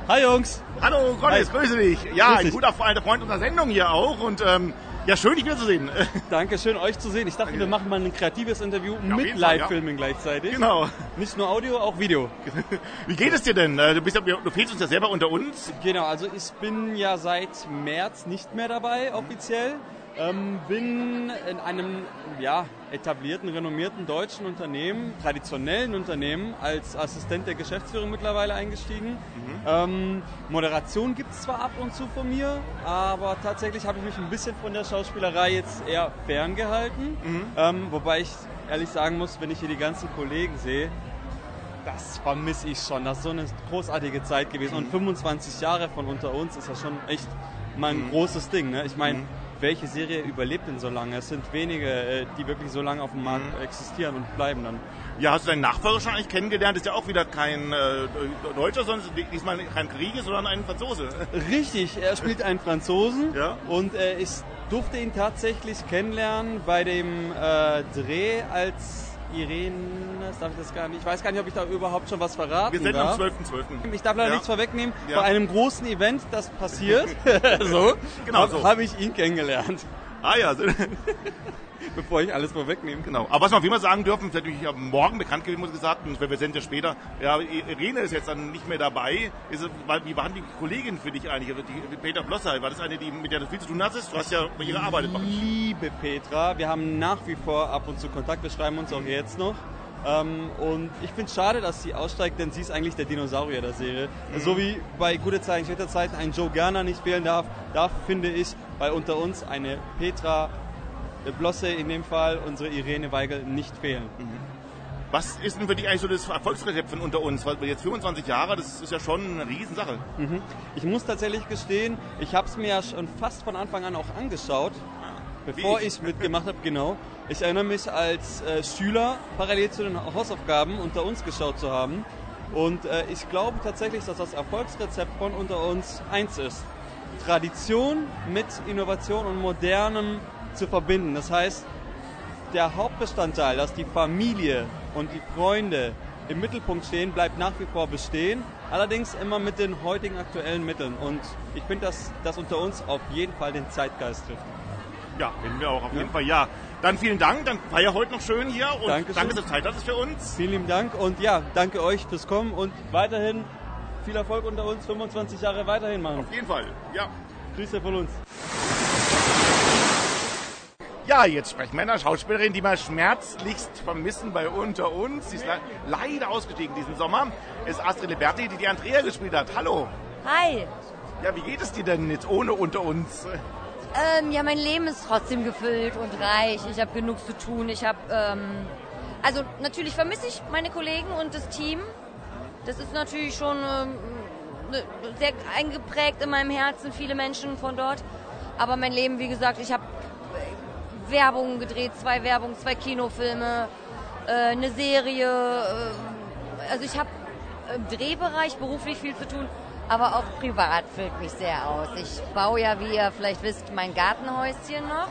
Hi Jungs. Hallo Connis, grüße dich. Ja, Grüß ein guter alter Freund unserer Sendung hier auch und ähm, ja, schön dich wiederzusehen. Danke, schön euch zu sehen. Ich dachte, wir machen mal ein kreatives Interview ja, mit Live-Filmen ja. gleichzeitig. Genau. Nicht nur Audio, auch Video. Wie geht es dir denn? Äh, du, bist, du fehlst uns ja selber unter uns. Genau, also ich bin ja seit März nicht mehr dabei offiziell. Ähm, bin in einem ja, etablierten, renommierten deutschen Unternehmen, traditionellen Unternehmen, als Assistent der Geschäftsführung mittlerweile eingestiegen. Mhm. Ähm, Moderation gibt es zwar ab und zu von mir, aber tatsächlich habe ich mich ein bisschen von der Schauspielerei jetzt eher ferngehalten. Mhm. Ähm, wobei ich ehrlich sagen muss, wenn ich hier die ganzen Kollegen sehe, das vermisse ich schon. Das ist so eine großartige Zeit gewesen. Mhm. Und 25 Jahre von unter uns ist ja schon echt mal ein mhm. großes Ding. Ne? Ich meine, mhm welche Serie überlebt denn so lange? Es sind wenige, äh, die wirklich so lange auf dem Markt mhm. existieren und bleiben dann. Ja, hast du deinen Nachfolger schon eigentlich kennengelernt? Ist ja auch wieder kein äh, Deutscher, sondern diesmal kein Grieche, sondern ein Franzose. Richtig, er spielt einen Franzosen ja. und äh, ich durfte ihn tatsächlich kennenlernen bei dem äh, Dreh als Irene, darf ich das gar nicht. Ich weiß gar nicht, ob ich da überhaupt schon was verraten Wir sind darf. am 12.12. Ich darf leider ja. nichts vorwegnehmen. Ja. Bei einem großen Event, das passiert, so, genau habe so. hab ich ihn kennengelernt. Ah ja, bevor ich alles vorwegnehme. Genau. Aber was wir auf jeden Fall sagen dürfen, natürlich morgen bekannt gewesen, muss gesagt, und wir sind ja später, ja, Irene ist jetzt dann nicht mehr dabei. Ist, wie waren die Kollegin für dich eigentlich? Die, Peter Blosser, war das eine, die, mit der du viel zu tun hattest? Du hast ja bei ihr gearbeitet. Liebe Petra, wir haben nach wie vor ab und zu Kontakt, wir schreiben uns auch jetzt noch. Ähm, und ich finde es schade, dass sie aussteigt, denn sie ist eigentlich der Dinosaurier der Serie. Mhm. So wie bei Gute Zeiten, schlechte Zeiten ein Joe Gerner nicht fehlen darf, darf, finde ich, bei unter uns eine Petra Blosse in dem Fall, unsere Irene Weigel nicht fehlen. Mhm. Was ist denn für dich eigentlich so das Erfolgsrezept von unter uns? Weil jetzt 25 Jahre, das ist ja schon eine Riesensache. Mhm. Ich muss tatsächlich gestehen, ich habe es mir ja schon fast von Anfang an auch angeschaut, ah, bevor ich mitgemacht habe, genau. Ich erinnere mich als äh, Schüler parallel zu den Hausaufgaben unter uns geschaut zu haben. Und äh, ich glaube tatsächlich, dass das Erfolgsrezept von unter uns eins ist. Tradition mit Innovation und modernem zu verbinden. Das heißt, der Hauptbestandteil, dass die Familie und die Freunde im Mittelpunkt stehen, bleibt nach wie vor bestehen, allerdings immer mit den heutigen aktuellen Mitteln. Und ich finde, dass das unter uns auf jeden Fall den Zeitgeist trifft. Ja, finden wir auch auf ja. jeden Fall, ja. Dann vielen Dank, dann feier heute noch schön hier und Dankeschön. danke, dass du Zeit hattest für uns. Vielen lieben Dank und ja, danke euch fürs Kommen und weiterhin viel Erfolg unter uns, 25 Jahre weiterhin machen. Auf jeden Fall, ja. Grüße von uns. Ja, jetzt sprechen wir einer Schauspielerin, die wir schmerzlichst vermissen bei Unter uns. Sie ist le leider ausgestiegen diesen Sommer. Ist Astrid Liberti, die die Andrea gespielt hat. Hallo. Hi. Ja, wie geht es dir denn jetzt ohne Unter uns? Ähm, ja, mein Leben ist trotzdem gefüllt und reich. Ich habe genug zu tun. Ich habe, ähm, also natürlich vermisse ich meine Kollegen und das Team. Das ist natürlich schon ähm, ne, sehr eingeprägt in meinem Herzen, viele Menschen von dort. Aber mein Leben, wie gesagt, ich habe Werbung gedreht, zwei Werbungen, zwei Kinofilme, äh, eine Serie. Äh, also ich habe im Drehbereich beruflich viel zu tun, aber auch privat füllt mich sehr aus. Ich baue ja, wie ihr vielleicht wisst, mein Gartenhäuschen noch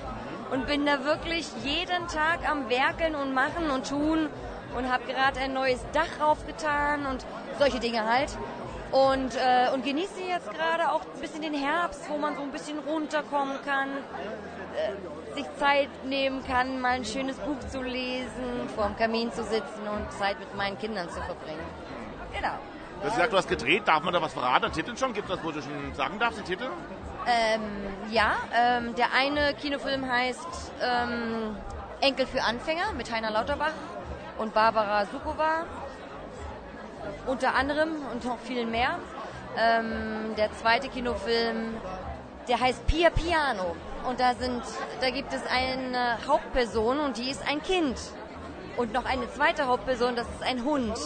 und bin da wirklich jeden Tag am Werkeln und Machen und Tun und habe gerade ein neues Dach raufgetan und solche Dinge halt. Und, äh, und genieße jetzt gerade auch ein bisschen den Herbst, wo man so ein bisschen runterkommen kann, äh, sich Zeit nehmen kann, mal ein schönes Buch zu lesen, vor dem Kamin zu sitzen und Zeit mit meinen Kindern zu verbringen. Genau. Du hast gesagt, du hast gedreht. Darf man da was verraten? Den Titel schon? Gibt es das, wo du schon sagen darfst, den Titel? Ähm, ja, ähm, der eine Kinofilm heißt ähm, Enkel für Anfänger mit Heiner Lauterbach und Barbara Sukowa. Unter anderem und noch viel mehr. Ähm, der zweite Kinofilm, der heißt Pia Piano. Und da, sind, da gibt es eine Hauptperson und die ist ein Kind. Und noch eine zweite Hauptperson, das ist ein Hund.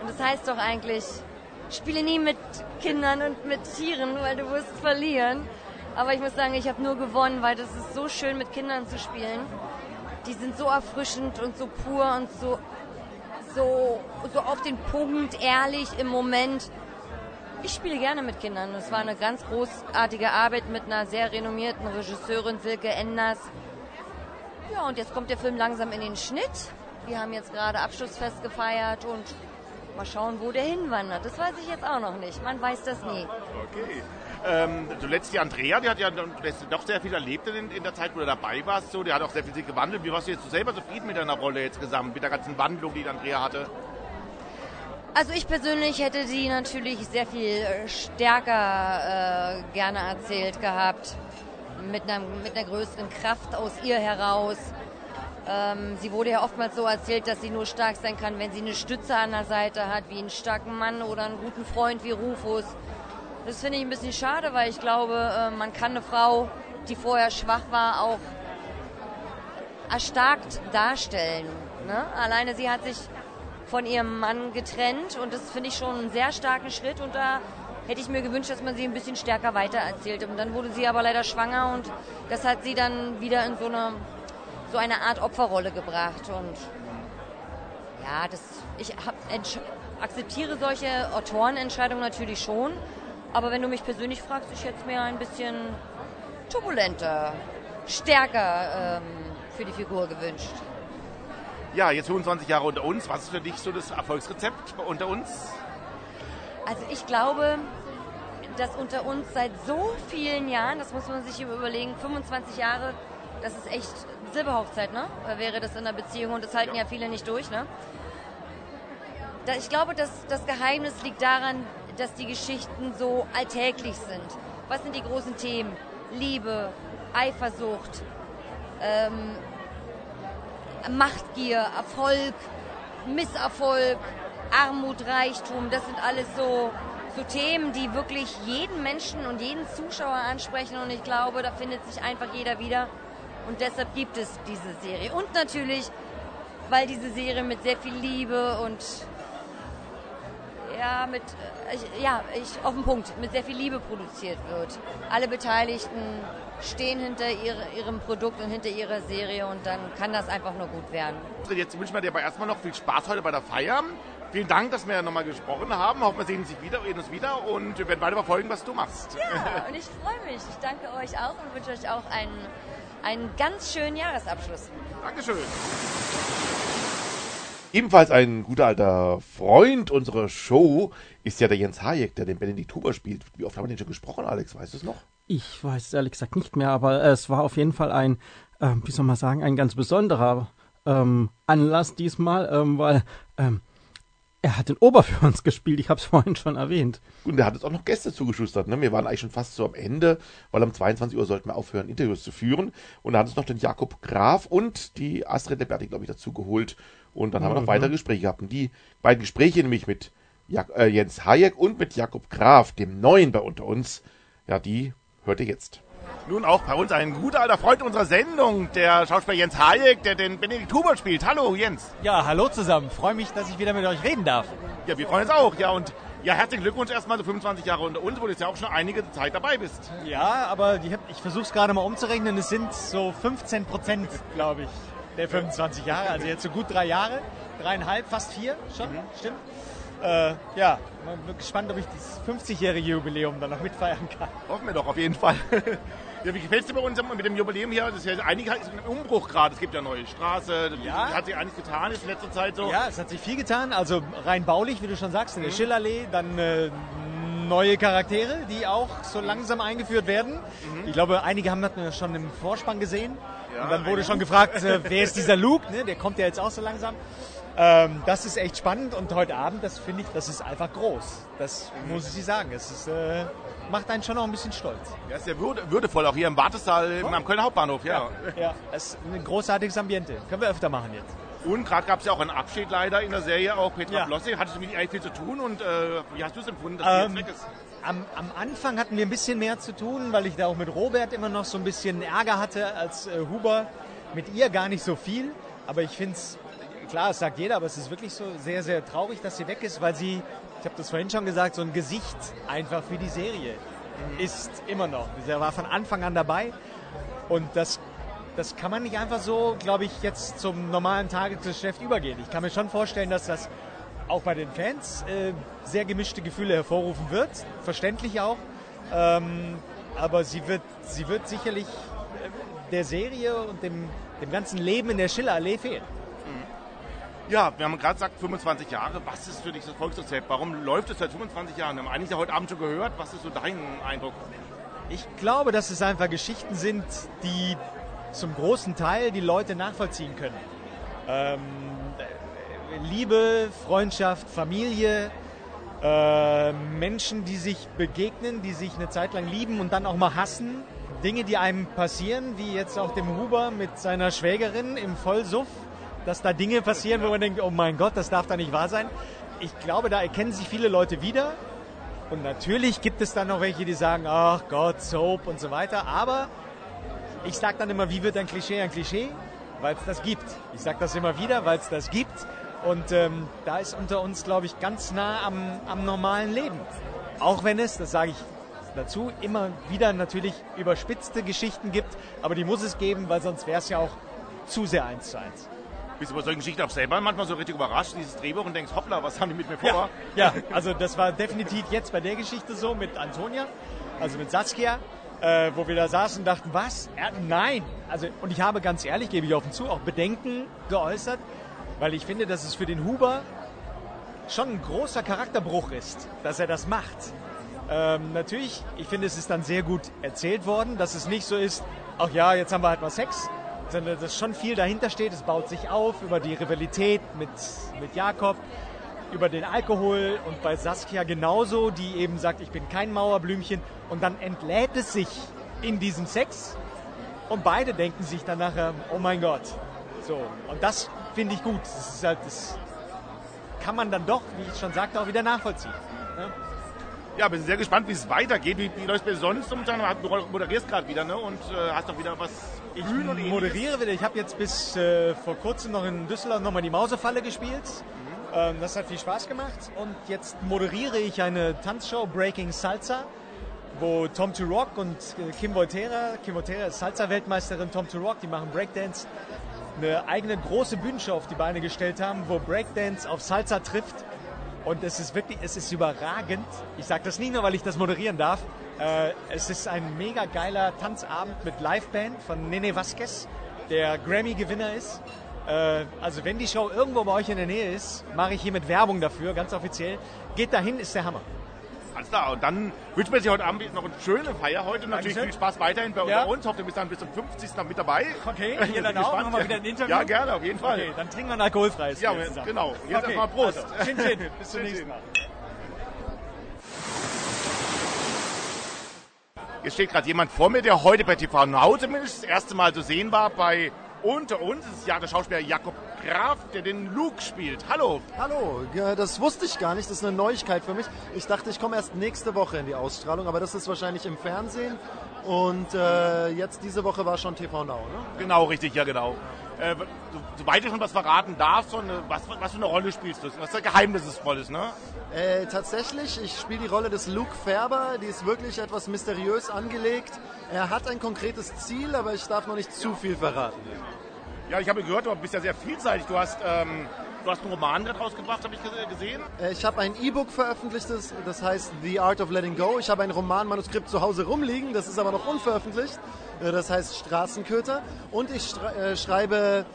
Und das heißt doch eigentlich, spiele nie mit Kindern und mit Tieren, weil du wirst verlieren. Aber ich muss sagen, ich habe nur gewonnen, weil das ist so schön, mit Kindern zu spielen. Die sind so erfrischend und so pur und so, so, so auf den Punkt, ehrlich im Moment. Ich spiele gerne mit Kindern. Es war eine ganz großartige Arbeit mit einer sehr renommierten Regisseurin, Silke Enders. Ja, und jetzt kommt der Film langsam in den Schnitt. Wir haben jetzt gerade Abschlussfest gefeiert und mal schauen, wo der hinwandert. Das weiß ich jetzt auch noch nicht. Man weiß das nie. Okay. Ähm, zuletzt die Andrea, die hat ja doch sehr viel erlebt in, in, der Zeit, wo du dabei warst. So, die hat auch sehr viel sich gewandelt. Wie warst du jetzt selber zufrieden mit deiner Rolle jetzt gesamt, mit der ganzen Wandlung, die die Andrea hatte? Also ich persönlich hätte sie natürlich sehr viel äh, stärker äh, gerne erzählt gehabt, mit einer, mit einer größeren Kraft aus ihr heraus. Ähm, sie wurde ja oftmals so erzählt, dass sie nur stark sein kann, wenn sie eine Stütze an der Seite hat, wie einen starken Mann oder einen guten Freund wie Rufus. Das finde ich ein bisschen schade, weil ich glaube, äh, man kann eine Frau, die vorher schwach war, auch erstarkt darstellen. Ne? Alleine sie hat sich von ihrem Mann getrennt und das finde ich schon einen sehr starken Schritt und da hätte ich mir gewünscht, dass man sie ein bisschen stärker weitererzählt. Und dann wurde sie aber leider schwanger und das hat sie dann wieder in so eine, so eine Art Opferrolle gebracht. Und ja, das, ich hab, akzeptiere solche Autorenentscheidungen natürlich schon, aber wenn du mich persönlich fragst, ich hätte es mir ein bisschen turbulenter, stärker ähm, für die Figur gewünscht. Ja, jetzt 25 Jahre unter uns. Was ist für dich so das Erfolgsrezept unter uns? Also ich glaube, dass unter uns seit so vielen Jahren, das muss man sich überlegen, 25 Jahre, das ist echt Silberhochzeit, ne? Wäre das in einer Beziehung und das halten ja, ja viele nicht durch, ne? Ich glaube, dass das Geheimnis liegt daran, dass die Geschichten so alltäglich sind. Was sind die großen Themen? Liebe, Eifersucht, ähm, Machtgier, Erfolg, Misserfolg, Armut, Reichtum, das sind alles so, so Themen, die wirklich jeden Menschen und jeden Zuschauer ansprechen und ich glaube, da findet sich einfach jeder wieder und deshalb gibt es diese Serie. Und natürlich, weil diese Serie mit sehr viel Liebe und ja, mit, äh, ich, ja, ich, auf den Punkt, mit sehr viel Liebe produziert wird. Alle Beteiligten stehen hinter ihre, ihrem Produkt und hinter ihrer Serie und dann kann das einfach nur gut werden. Jetzt wünschen wir dir aber erstmal noch viel Spaß heute bei der Feier. Vielen Dank, dass wir nochmal gesprochen haben. Hoffen wir sehen uns wieder, sehen uns wieder und wir werden weiter verfolgen, was du machst. Ja, und ich freue mich. Ich danke euch auch und wünsche euch auch einen, einen ganz schönen Jahresabschluss. Dankeschön. Ebenfalls ein guter alter Freund unserer Show ist ja der Jens Hayek, der den Benedikt Huber spielt. Wie oft haben wir den schon gesprochen, Alex? Weißt du es noch? Ich weiß es ehrlich gesagt nicht mehr, aber es war auf jeden Fall ein, äh, wie soll man sagen, ein ganz besonderer ähm, Anlass diesmal, ähm, weil ähm, er hat den Ober für uns gespielt, ich habe es vorhin schon erwähnt. Und er hat uns auch noch Gäste zugeschustert. Ne? Wir waren eigentlich schon fast so am Ende, weil um 22 Uhr sollten wir aufhören, Interviews zu führen. Und da hat uns noch den Jakob Graf und die Astrid Leberti, glaube ich, dazu geholt. Und dann mhm. haben wir noch weitere Gespräche gehabt. Und die beiden Gespräche, nämlich mit Jak äh, Jens Hayek und mit Jakob Graf, dem Neuen bei unter uns, ja, die hört ihr jetzt. Nun auch bei uns ein guter alter Freund unserer Sendung, der Schauspieler Jens Hayek, der den Benedikt Hubert spielt. Hallo Jens. Ja, hallo zusammen. Freue mich, dass ich wieder mit euch reden darf. Ja, wir freuen uns auch. Ja, und ja, herzlichen Glückwunsch erstmal so 25 Jahre unter uns, wo du jetzt ja auch schon einige Zeit dabei bist. Ja, aber ich, ich versuche es gerade mal umzurechnen. Es sind so 15 Prozent, glaube ich der 25 Jahre, also jetzt so gut drei Jahre, dreieinhalb, fast vier schon, mhm. stimmt. Äh, ja, bin gespannt, ob ich das 50-jährige Jubiläum dann noch mitfeiern kann. Hoffen wir doch auf jeden Fall. Ja, wie gefällt es dir bei uns mit dem Jubiläum hier? Das ist ja einige ist ein Umbruch gerade. Es gibt ja neue Straße. Ja. Hat sich einiges getan jetzt in letzter Zeit so? Ja, es hat sich viel getan. Also rein baulich, wie du schon sagst, in Mhm. der Schillerallee, dann äh, neue Charaktere, die auch so langsam eingeführt werden. Ich glaube, einige haben das schon im Vorspann gesehen. Ja, Und dann wurde schon gefragt, äh, wer ist dieser Luke? Ne? Der kommt ja jetzt auch so langsam. Ähm, das ist echt spannend und heute Abend, das finde ich, das ist einfach groß. Das muss ich sagen. Es ist, äh, macht einen schon auch ein bisschen stolz. Ja, ist ja würde, würdevoll, auch hier im Wartesaal am Kölner Hauptbahnhof, ja. Ja, es ist ein großartiges Ambiente. Können wir öfter machen jetzt. Und gerade gab es ja auch einen Abschied leider in der Serie, auch Petra Ja. Blosse. Hattest du mit ihr eigentlich viel zu tun und äh, wie hast du es empfunden, dass Ähm, sie jetzt weg ist? Am, am Anfang hatten wir ein bisschen mehr zu tun, weil ich da auch mit Robert immer noch so ein bisschen Ärger hatte als äh, Huber. Mit ihr gar nicht so viel. Aber ich finde es, klar, es sagt jeder, aber es ist wirklich so sehr, sehr traurig, dass sie weg ist, weil sie, ich habe das vorhin schon gesagt, so ein Gesicht einfach für die Serie ist immer noch. Sie war von Anfang an dabei. Und das, das kann man nicht einfach so, glaube ich, jetzt zum normalen Tagesgeschäft übergehen. Ich kann mir schon vorstellen, dass das auch bei den Fans äh, sehr gemischte Gefühle hervorrufen wird, verständlich auch. Ähm, aber sie wird, sie wird sicherlich äh, der Serie und dem, dem ganzen Leben in der Schillerallee fehlen. Ja, wir haben gerade gesagt 25 Jahre. Was ist für dich das Volksrezept? Warum läuft es seit 25 Jahren? Wir haben eigentlich ja heute Abend schon gehört. Was ist so dein Eindruck? Ich glaube, dass es einfach Geschichten sind, die zum großen Teil die Leute nachvollziehen können. Ähm, äh, Liebe, Freundschaft, Familie, äh, Menschen, die sich begegnen, die sich eine Zeit lang lieben und dann auch mal hassen. Dinge, die einem passieren, wie jetzt auch dem Huber mit seiner Schwägerin im Vollsuff, dass da Dinge passieren, wo man denkt, oh mein Gott, das darf da nicht wahr sein. Ich glaube, da erkennen sich viele Leute wieder. Und natürlich gibt es dann noch welche, die sagen, ach Gott, Soap und so weiter. Aber ich sage dann immer, wie wird ein Klischee ein Klischee? Weil es das gibt. Ich sage das immer wieder, weil es das gibt. Und ähm, da ist unter uns, glaube ich, ganz nah am, am normalen Leben. Auch wenn es, das sage ich dazu, immer wieder natürlich überspitzte Geschichten gibt. Aber die muss es geben, weil sonst wäre es ja auch zu sehr eins zu eins. Bist du bei solchen Geschichten auch selber manchmal so richtig überrascht, dieses Drehbuch und denkst, hoppla, was haben die mit mir vor? Ja, also das war definitiv jetzt bei der Geschichte so mit Antonia, also mit Saskia, äh, wo wir da saßen und dachten, was? Er, nein! Also, und ich habe ganz ehrlich, gebe ich offen zu, auch Bedenken geäußert, weil ich finde, dass es für den Huber schon ein großer Charakterbruch ist, dass er das macht. Ähm, natürlich, ich finde, es ist dann sehr gut erzählt worden, dass es nicht so ist, ach ja, jetzt haben wir halt mal Sex, sondern dass schon viel dahinter steht. Es baut sich auf über die Rivalität mit, mit Jakob, über den Alkohol und bei Saskia genauso, die eben sagt, ich bin kein Mauerblümchen und dann entlädt es sich in diesem Sex und beide denken sich dann nachher, oh mein Gott. So, und das finde ich gut. Das ist halt, das kann man dann doch, wie ich schon sagte, auch wieder nachvollziehen. Ne? Ja, sind sehr gespannt, wie es weitergeht. Wie, wie läuft es sonst momentan? Du moderierst gerade wieder, ne? Und äh, hast doch wieder was Ich und ähnliches. moderiere wieder. Ich habe jetzt bis äh, vor kurzem noch in Düsseldorf nochmal die Mausefalle gespielt. Ähm, das hat viel Spaß gemacht. Und jetzt moderiere ich eine Tanzshow Breaking Salsa, wo Tom to Rock und äh, Kim Volterra, Kim Volterra ist Salsa-Weltmeisterin, Tom to Rock, die machen Breakdance, eine eigene große Bühnenshow auf die Beine gestellt haben, wo Breakdance auf Salsa trifft. Und es ist wirklich, es ist überragend. Ich sage das nicht nur, weil ich das moderieren darf. Äh, es ist ein mega geiler Tanzabend mit Liveband von Nene Vasquez, der Grammy-Gewinner ist. Äh, also wenn die Show irgendwo bei euch in der Nähe ist, mache ich hiermit Werbung dafür, ganz offiziell. Geht dahin, ist der Hammer. Alles klar. Und dann wünschen wir dir heute Abend noch eine schöne Feier heute. Natürlich Dankeschön. viel Spaß weiterhin bei Ja. uns. Hoffe, du bist dann bis zum 50. noch mit dabei. Okay, sind dann auch nochmal wieder ein Interview? Ja, gerne, auf jeden Fall. Okay, dann trinken wir ein alkoholfreies. Ja, zusammen. genau. Jetzt okay, erstmal Prost. Also, chin, chin. Bis zum nächsten. Mal. Jetzt steht gerade jemand vor mir, der heute bei TV Now zumindest das erste Mal zu sehen war bei Unter uns. Das ist ja der Schauspieler Jakob Graf, der den Luke spielt. Hallo. Hallo, ja, das wusste ich gar nicht, das ist eine Neuigkeit für mich. Ich dachte, ich komme erst nächste Woche in die Ausstrahlung, aber das ist wahrscheinlich im Fernsehen. Und äh, jetzt diese Woche war schon TV Now, ne? Genau, richtig, ja genau. Äh, so, soweit du schon was verraten darfst, eine, was, was für eine Rolle spielst du? Was ist der Geheimnisvolles, ne? Äh, tatsächlich, ich spiele die Rolle des Luke Färber, die ist wirklich etwas mysteriös angelegt. Er hat ein konkretes Ziel, aber ich darf noch nicht zu viel verraten. Ja, ich habe gehört, du bist ja sehr vielseitig. Du hast ähm, du hast einen Roman daraus gebracht, habe ich gesehen. Äh, ich habe ein E-Book veröffentlicht, das heißt The Art of Letting Go. Ich habe ein Romanmanuskript zu Hause rumliegen, das ist aber noch unveröffentlicht. Äh, das heißt Straßenköter. Und ich äh, schreibe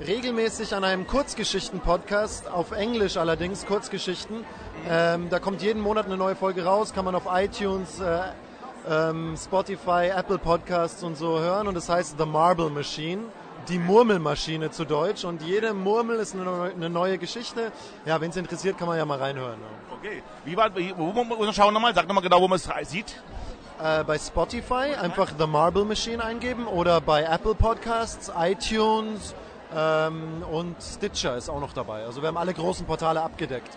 regelmäßig an einem Kurzgeschichten-Podcast, auf Englisch allerdings, Kurzgeschichten. Ähm, da kommt jeden Monat eine neue Folge raus, kann man auf iTunes, äh, ähm, Spotify, Apple Podcasts und so hören. Und das heißt The Marble Machine, die Murmelmaschine zu Deutsch. Und jede Murmel ist eine, neue Geschichte. Ja, wenn es interessiert, kann man ja mal reinhören. Okay. Wie war, wo, wo, wo, schauen nochmal, sag nochmal genau, wo man es sieht. Äh, bei Spotify einfach The Marble Machine eingeben oder bei Apple Podcasts, iTunes ähm, und Stitcher ist auch noch dabei. Also wir haben alle großen Portale abgedeckt.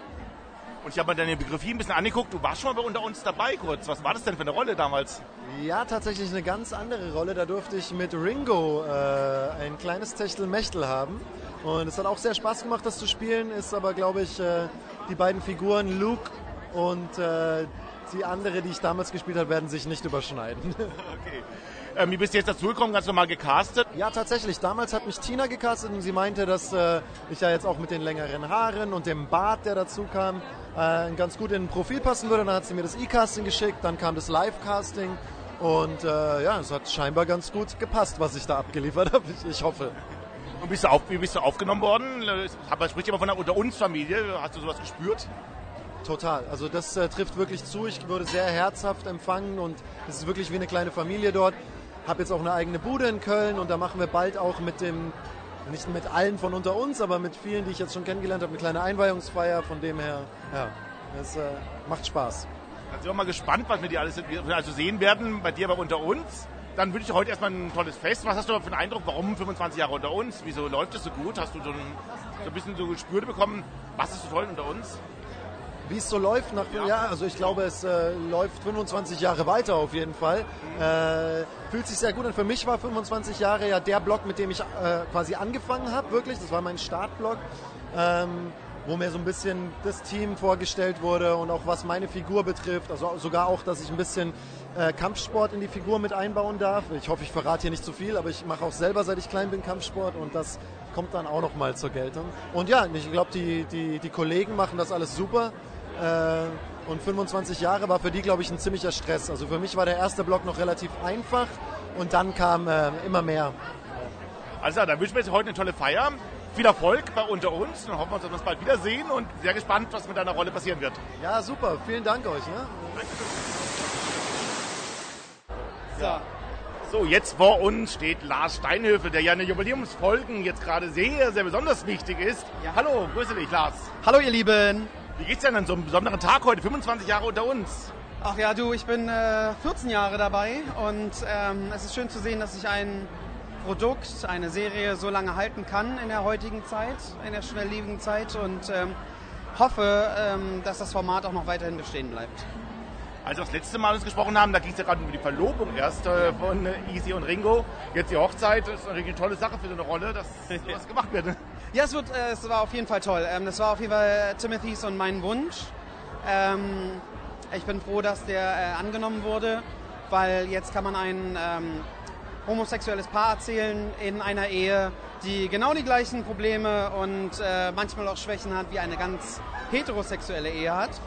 Und ich habe mir deine Biografie ein bisschen angeguckt. Du warst schon mal unter uns dabei kurz. Was war das denn für eine Rolle damals? Ja, tatsächlich eine ganz andere Rolle. Da durfte ich mit Ringo äh, ein kleines Techtelmechtel haben. Und es hat auch sehr Spaß gemacht, das zu spielen. Ist aber, glaube ich, äh, die beiden Figuren Luke und äh, die andere, die ich damals gespielt habe, werden sich nicht überschneiden. okay. Ähm, wie bist du jetzt dazugekommen? Ganz normal gecastet? Ja, tatsächlich. Damals hat mich Tina gecastet und sie meinte, dass äh, ich ja jetzt auch mit den längeren Haaren und dem Bart, der dazu kam, äh, ganz gut in ein Profil passen würde. Dann hat sie mir das E-Casting geschickt, dann kam das Live-Casting und äh, ja, es hat scheinbar ganz gut gepasst, was ich da abgeliefert habe. Ich, ich hoffe. Und bist du auf, wie bist du aufgenommen worden? Man spricht immer von einer Unter-uns-Familie. Hast du sowas gespürt? Total. Also das äh, trifft wirklich zu. Ich wurde sehr herzhaft empfangen und es ist wirklich wie eine kleine Familie dort. Habe jetzt auch eine eigene Bude in Köln und da machen wir bald auch mit dem, nicht mit allen von unter uns, aber mit vielen, die ich jetzt schon kennengelernt habe, eine kleine Einweihungsfeier. Von dem her, ja, es äh, macht Spaß. Dann sind wir mal gespannt, was wir dir alles also sehen werden, bei dir aber unter uns. Dann wünsche ich heute erstmal ein tolles Fest. Was hast du für einen Eindruck? Warum 25 Jahre unter uns? Wieso läuft es so gut? Hast du so ein, so ein bisschen so gespürt bekommen, was ist so toll unter uns? Wie es so läuft nach ja. ja also ich glaube, es äh, läuft 25 Jahre weiter auf jeden Fall. Äh, fühlt sich sehr gut an. Für mich war 25 Jahre ja der Blog, mit dem ich äh, quasi angefangen habe, wirklich. Das war mein Startblog. Ähm, wo mir so ein bisschen das Team vorgestellt wurde und auch was meine Figur betrifft. Also sogar auch, dass ich ein bisschen äh, Kampfsport in die Figur mit einbauen darf. Ich hoffe, ich verrate hier nicht zu viel, aber ich mache auch selber, seit ich klein bin, Kampfsport und das kommt dann auch nochmal zur Geltung. Und ja, ich glaube, die, die, die Kollegen machen das alles super. Äh, und 25 Jahre war für die, glaube ich, ein ziemlicher Stress. Also für mich war der erste Block noch relativ einfach und dann kam äh, immer mehr. Also dann wünschen wir uns heute eine tolle Feier. Viel Erfolg bei unter uns. Dann hoffen wir, dass wir uns bald wiedersehen und sehr gespannt, was mit deiner Rolle passieren wird. Ja, super. Vielen Dank euch. Ne? So. So, jetzt vor uns steht Lars Steinhöfel, der ja in den Jubiläumsfolgen jetzt gerade sehr, sehr besonders wichtig ist. Ja. Hallo, grüße dich, Lars. Hallo, ihr Lieben. Wie geht's denn an so einem besonderen Tag heute, 25 Jahre unter uns? Ach ja, du, ich bin äh, 14 Jahre dabei und ähm, es ist schön zu sehen, dass ich ein Produkt, eine Serie so lange halten kann in der heutigen Zeit, in der schnelllebigen Zeit und ähm, hoffe, ähm, dass das Format auch noch weiterhin bestehen bleibt. Als wir das letzte Mal uns gesprochen haben, da ging es ja gerade über die Verlobung erst äh, von äh, Easy und Ringo. Jetzt die Hochzeit, das ist eine tolle Sache für so eine Rolle, dass sowas gemacht wird. Ja, es, wird, äh, es war auf jeden Fall toll. Ähm, das war auf jeden Fall Timothys und mein Wunsch. Ähm, ich bin froh, dass der äh, angenommen wurde, weil jetzt kann man ein ähm, homosexuelles Paar erzählen in einer Ehe, die genau die gleichen Probleme und äh, manchmal auch Schwächen hat, wie eine ganz heterosexuelle Ehe hat.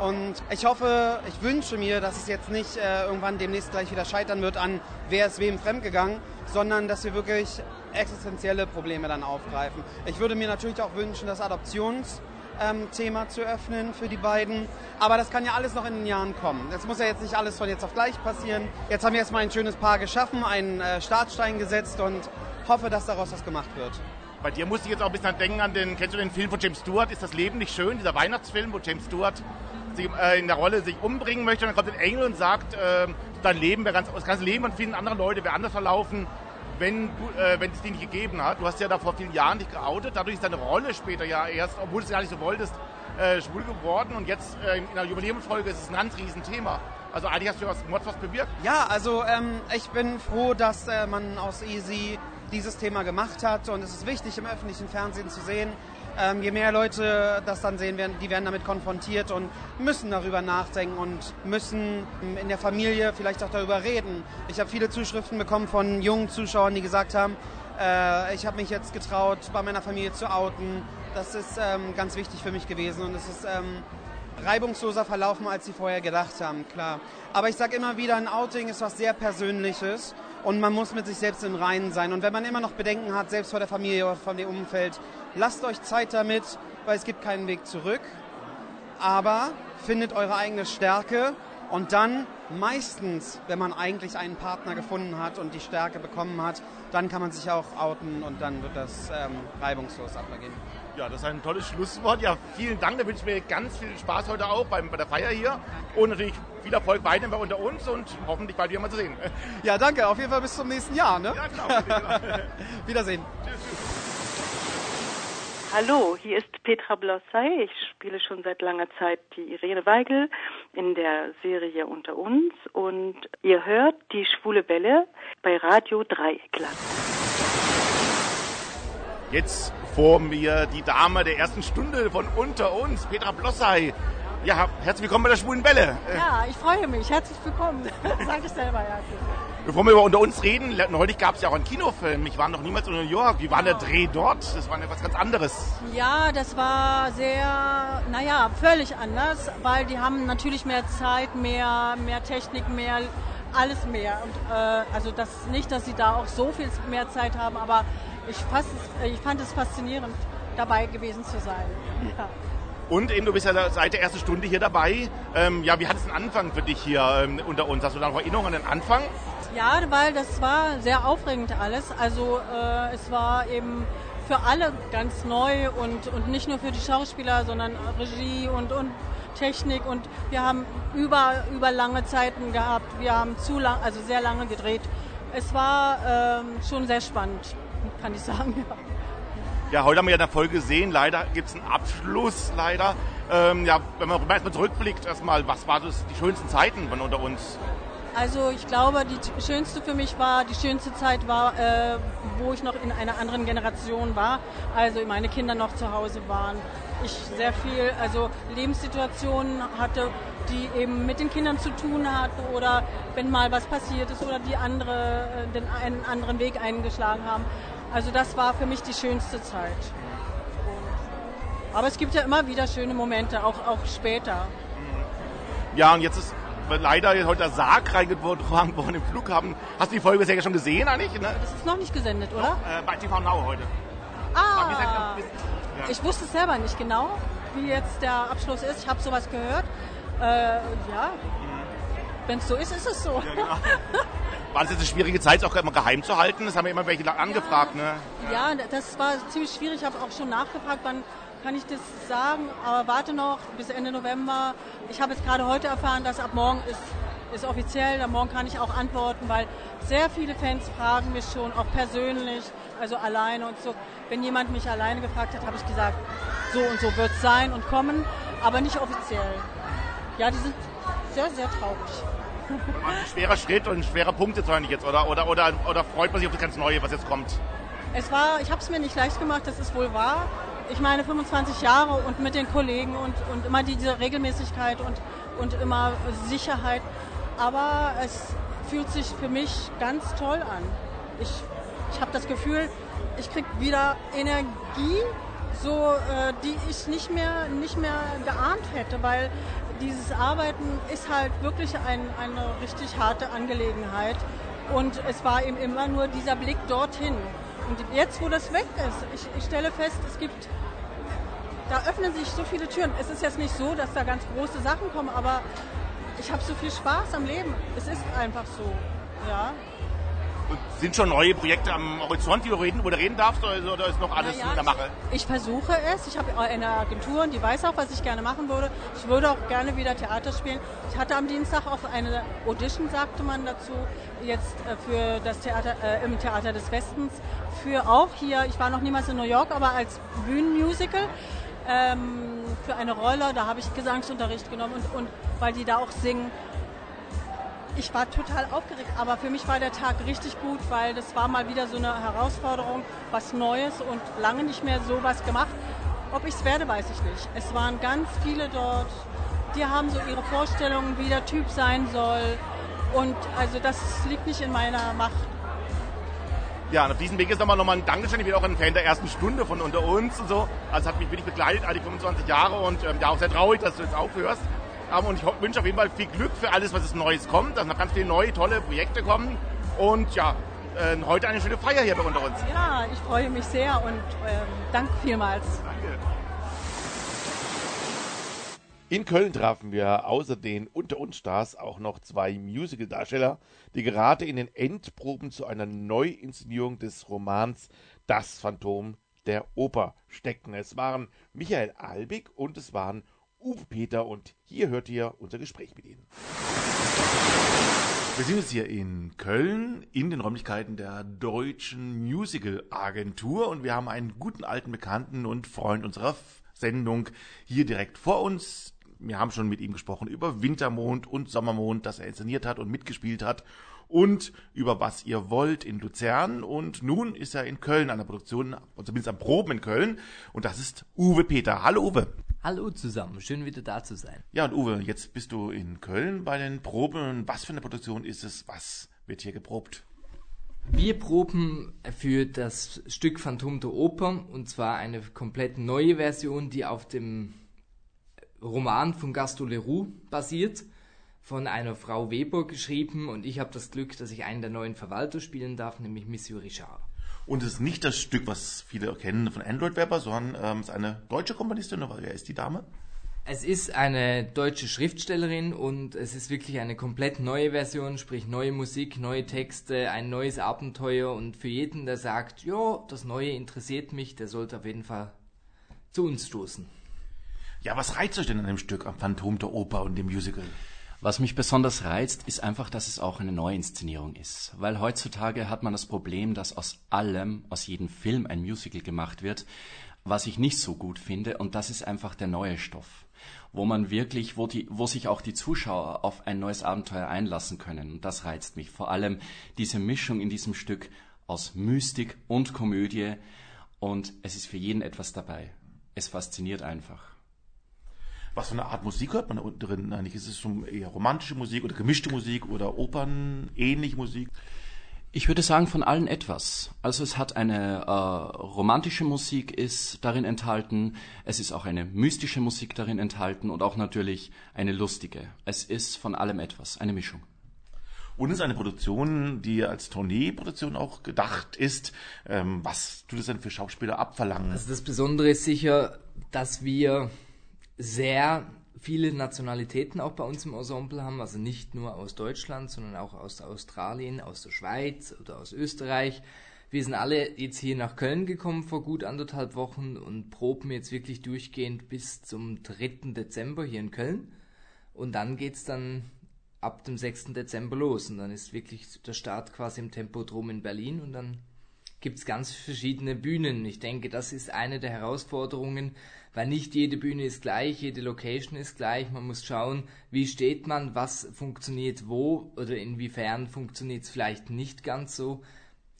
Und ich hoffe, ich wünsche mir, dass es jetzt nicht äh, irgendwann demnächst gleich wieder scheitern wird an, wer ist wem fremdgegangen, sondern dass wir wirklich existenzielle Probleme dann aufgreifen. Ich würde mir natürlich auch wünschen, das Adoptionsthema ähm, zu öffnen für die beiden. Aber das kann ja alles noch in den Jahren kommen. Das muss ja jetzt nicht alles von jetzt auf gleich passieren. Jetzt haben wir erstmal ein schönes Paar geschaffen, einen äh, Startstein gesetzt und hoffe, dass daraus was gemacht wird. Bei dir musste ich jetzt auch ein bisschen denken an den, kennst du den Film von James Stewart? Ist das Leben nicht schön? Dieser Weihnachtsfilm, wo James Stewart sich, äh, in der Rolle sich umbringen möchte und dann kommt ein Engel und sagt, äh, dein Leben wäre ganz, das ganze Leben von vielen anderen Leuten wäre anders verlaufen, wenn, äh, wenn es die nicht gegeben hat. Du hast ja da vor vielen Jahren dich geoutet, dadurch ist deine Rolle später ja erst, obwohl du es gar nicht so wolltest, äh, schwul geworden und jetzt äh, in der Jubiläumsfolge ist es ein ganz Riesenthema. Also eigentlich hast du was, was bewirkt. Ja, also ähm, ich bin froh, dass äh, man aus Easy dieses Thema gemacht hat und es ist wichtig im öffentlichen Fernsehen zu sehen, ähm, je mehr Leute das dann sehen werden, die werden damit konfrontiert und müssen darüber nachdenken und müssen in der Familie vielleicht auch darüber reden. Ich habe viele Zuschriften bekommen von jungen Zuschauern, die gesagt haben, äh, ich habe mich jetzt getraut, bei meiner Familie zu outen Das ist ähm, ganz wichtig für mich gewesen und es ist ähm, reibungsloser verlaufen, als sie vorher gedacht haben, klar. Aber ich sage immer wieder, ein Outing ist was sehr Persönliches und man muss mit sich selbst im Reinen sein. Und wenn man immer noch Bedenken hat, selbst vor der Familie oder von dem Umfeld, lasst euch Zeit damit, weil es gibt keinen Weg zurück. Aber findet eure eigene Stärke und dann meistens, wenn man eigentlich einen Partner gefunden hat und die Stärke bekommen hat, dann kann man sich auch outen und dann wird das ähm, reibungslos abgehen. Ja, das ist ein tolles Schlusswort. Ja, vielen Dank. Da wünsche ich mir ganz viel Spaß heute auch beim, bei der Feier hier. Und natürlich viel Erfolg weiterhin bei unter uns und hoffentlich bald wieder mal zu sehen. Ja, danke. Auf jeden Fall bis zum nächsten Jahr. Ne? Ja, genau. Wiedersehen. Hallo, hier ist Petra Blossay. Ich spiele schon seit langer Zeit die Irene Weigel in der Serie Unter uns und ihr hört die Schwule Welle bei Radio Dreieckland. Jetzt vor mir die Dame der ersten Stunde von Unter uns, Petra Blossay. Ja, herzlich willkommen bei der Schwulen Welle. Ja, ich freue mich. Herzlich willkommen. Sag ich selber, ja. Bevor wir über unter uns reden, neulich gab es ja auch einen Kinofilm. Ich war noch niemals in New York. Wie war der Dreh dort? Das war etwas ganz anderes. Ja, das war sehr, naja, völlig anders, weil die haben natürlich mehr Zeit, mehr, mehr Technik, mehr alles mehr. Und, äh, also das nicht, dass sie da auch so viel mehr Zeit haben, aber ich, fast, ich fand es faszinierend, dabei gewesen zu sein. Ja. Und eben, du bist ja seit der ersten Stunde hier dabei. Ähm, ja, wie hat es den Anfang für dich hier ähm, unter uns? Hast du da noch Erinnerungen an den Anfang? Ja, weil das war sehr aufregend alles. Also äh, es war eben für alle ganz neu und, und nicht nur für die Schauspieler, sondern Regie und, und Technik und wir haben über, über lange Zeiten gehabt. Wir haben zu lang, also sehr lange gedreht. Es war ähm, schon sehr spannend, kann ich sagen. Ja. Ja, heute haben wir ja in der Folge gesehen, leider gibt es einen Abschluss, leider. Ähm, ja, wenn man erstmal zurückblickt, erstmal, was waren die schönsten Zeiten von unter uns? Also ich glaube, die schönste für mich war, die schönste Zeit war, äh, wo ich noch in einer anderen Generation war. Also meine Kinder noch zu Hause waren. Ich sehr viel, also Lebenssituationen hatte, die eben mit den Kindern zu tun hatten oder wenn mal was passiert ist oder die andere, äh, den einen anderen Weg eingeschlagen haben. Also das war für mich die schönste Zeit. Aber es gibt ja immer wieder schöne Momente, auch, auch später. Ja, und jetzt ist leider heute der Sarg reingetragen worden im Flughafen. Hast du die Folge bisher schon gesehen eigentlich? Ne? Das ist noch nicht gesendet, oder? Äh, bei TV Now heute. Ah, ja. ich wusste es selber nicht genau, wie jetzt der Abschluss ist. Ich habe sowas gehört. Äh, ja, wenn es so ist, ist es so. Ja, genau. War das jetzt eine schwierige Zeit, es auch immer geheim zu halten? Das haben ja immer welche angefragt, ja, ne? Ja, das war ziemlich schwierig. Ich habe auch schon nachgefragt, wann kann ich das sagen, aber warte noch bis Ende November. Ich habe jetzt gerade heute erfahren, dass ab morgen ist, ist offiziell, am Morgen kann ich auch antworten, weil sehr viele Fans fragen mich schon, auch persönlich, also alleine und so. Wenn jemand mich alleine gefragt hat, habe ich gesagt, so und so wird es sein und kommen, aber nicht offiziell. Ja, die sind sehr, sehr traurig. Ein schwerer Schritt und ein schwerer Punkt jetzt eigentlich jetzt, oder? Oder, oder, oder freut man sich auf das ganz Neue, was jetzt kommt? Es war, ich habe es mir nicht leicht gemacht, das ist wohl wahr. Ich meine 25 Jahre und mit den Kollegen und, und immer diese Regelmäßigkeit und, und immer Sicherheit. Aber es fühlt sich für mich ganz toll an. Ich, ich habe das Gefühl, ich kriege wieder Energie, so, äh, die ich nicht mehr, nicht mehr geahnt hätte, weil dieses Arbeiten ist halt wirklich ein, eine richtig harte Angelegenheit. Und es war eben immer nur dieser Blick dorthin. Und jetzt, wo das weg ist, ich, ich stelle fest, es gibt, da öffnen sich so viele Türen. Es ist jetzt nicht so, dass da ganz große Sachen kommen, aber ich habe so viel Spaß am Leben. Es ist einfach so, ja. Und sind schon neue Projekte am Horizont, die du reden, wo du reden darfst, oder ist noch alles ja, in der Mache? Ich, ich versuche es. Ich habe eine Agentur, die weiß auch, was ich gerne machen würde. Ich würde auch gerne wieder Theater spielen. Ich hatte am Dienstag auch eine Audition, sagte man dazu, jetzt äh, für das Theater äh, im Theater des Westens. Für auch hier, ich war noch niemals in New York, aber als Bühnenmusical. Ähm, für eine Rolle, da habe ich Gesangsunterricht genommen und, und weil die da auch singen ich war total aufgeregt, aber für mich war der Tag richtig gut, weil das war mal wieder so eine Herausforderung, was Neues und lange nicht mehr sowas gemacht. Ob ich es werde, weiß ich nicht. Es waren ganz viele dort, die haben so ihre Vorstellungen, wie der Typ sein soll. Und also das liegt nicht in meiner Macht. Ja, und auf diesem Weg ist nochmal nochmal ein Dankeschön. Ich bin auch ein Fan der ersten Stunde von unter uns und so. Also hat mich wirklich begleitet, all die 25 Jahre und ähm, ja, auch sehr traurig, dass du jetzt aufhörst. Und ich wünsche auf jeden Fall viel Glück für alles, was es Neues kommt, dass noch ganz viele neue, tolle Projekte kommen. Und ja, äh, heute eine schöne Feier hier bei unter uns. Ja, ich freue mich sehr und ähm, danke vielmals. Danke. In Köln trafen wir außer den Unter uns Stars auch noch zwei Musical-Darsteller, die gerade in den Endproben zu einer Neuinszenierung des Romans Das Phantom der Oper steckten. Es waren Michael Albig und es waren Uwe Peter und hier hört ihr unser Gespräch mit ihnen. Wir sind jetzt hier in Köln in den Räumlichkeiten der Deutschen Musical Agentur und wir haben einen guten alten Bekannten und Freund unserer Sendung hier direkt vor uns, wir haben schon mit ihm gesprochen über Wintermond und Sommermond, das er inszeniert hat und mitgespielt hat und über Was ihr wollt in Luzern und nun ist er in Köln an der Produktion, zumindest am Proben in Köln und das ist Uwe Peter. Hallo Uwe. Hallo zusammen, schön wieder da zu sein. Ja und Uwe, jetzt bist du in Köln bei den Proben. Was für eine Produktion ist es? Was wird hier geprobt? Wir proben für das Stück Phantom der Oper und zwar eine komplett neue Version, die auf dem Roman von Gaston Leroux basiert, von einer Frau Weber geschrieben und ich habe das Glück, dass ich einen der neuen Verwalter spielen darf, nämlich Monsieur Richard. Und es ist nicht das Stück, was viele kennen von Android Weber, sondern ähm, es ist eine deutsche Komponistin, wer ist die Dame? Es ist eine deutsche Schriftstellerin und es ist wirklich eine komplett neue Version, sprich neue Musik, neue Texte, ein neues Abenteuer und für jeden, der sagt, ja, das Neue interessiert mich, der sollte auf jeden Fall zu uns stoßen. Ja, was reizt euch denn an dem Stück, am Phantom der Oper und dem Musical? Was mich besonders reizt, ist einfach, dass es auch eine Neuinszenierung ist. Weil heutzutage hat man das Problem, dass aus allem, aus jedem Film ein Musical gemacht wird, was ich nicht so gut finde. Und das ist einfach der neue Stoff. Wo man wirklich, wo die, wo sich auch die Zuschauer auf ein neues Abenteuer einlassen können. Und das reizt mich. Vor allem diese Mischung in diesem Stück aus Mystik und Komödie. Und es ist für jeden etwas dabei. Es fasziniert einfach. Was für eine Art Musik hört man da unten drin eigentlich? Ist es so eher romantische Musik oder gemischte Musik oder Opern-ähnliche Musik? Ich würde sagen von allen etwas. Also es hat eine äh, romantische Musik ist darin enthalten, es ist auch eine mystische Musik darin enthalten und auch natürlich eine lustige. Es ist von allem etwas, eine Mischung. Und es ist eine Produktion, die als Tourneeproduktion auch gedacht ist. Ähm, was tut es denn für Schauspieler abverlangen? Also das Besondere ist sicher, dass wir sehr viele Nationalitäten auch bei uns im Ensemble haben, also nicht nur aus Deutschland, sondern auch aus Australien, aus der Schweiz oder aus Österreich. Wir sind alle jetzt hier nach Köln gekommen vor gut anderthalb Wochen und proben jetzt wirklich durchgehend bis zum 3. Dezember hier in Köln. Und dann geht's dann ab dem 6. Dezember los und dann ist wirklich der Start quasi im Tempodrom in Berlin und dann gibt es ganz verschiedene Bühnen. Ich denke, das ist eine der Herausforderungen, weil nicht jede Bühne ist gleich, jede Location ist gleich. Man muss schauen, wie steht man, was funktioniert wo oder inwiefern funktioniert es vielleicht nicht ganz so.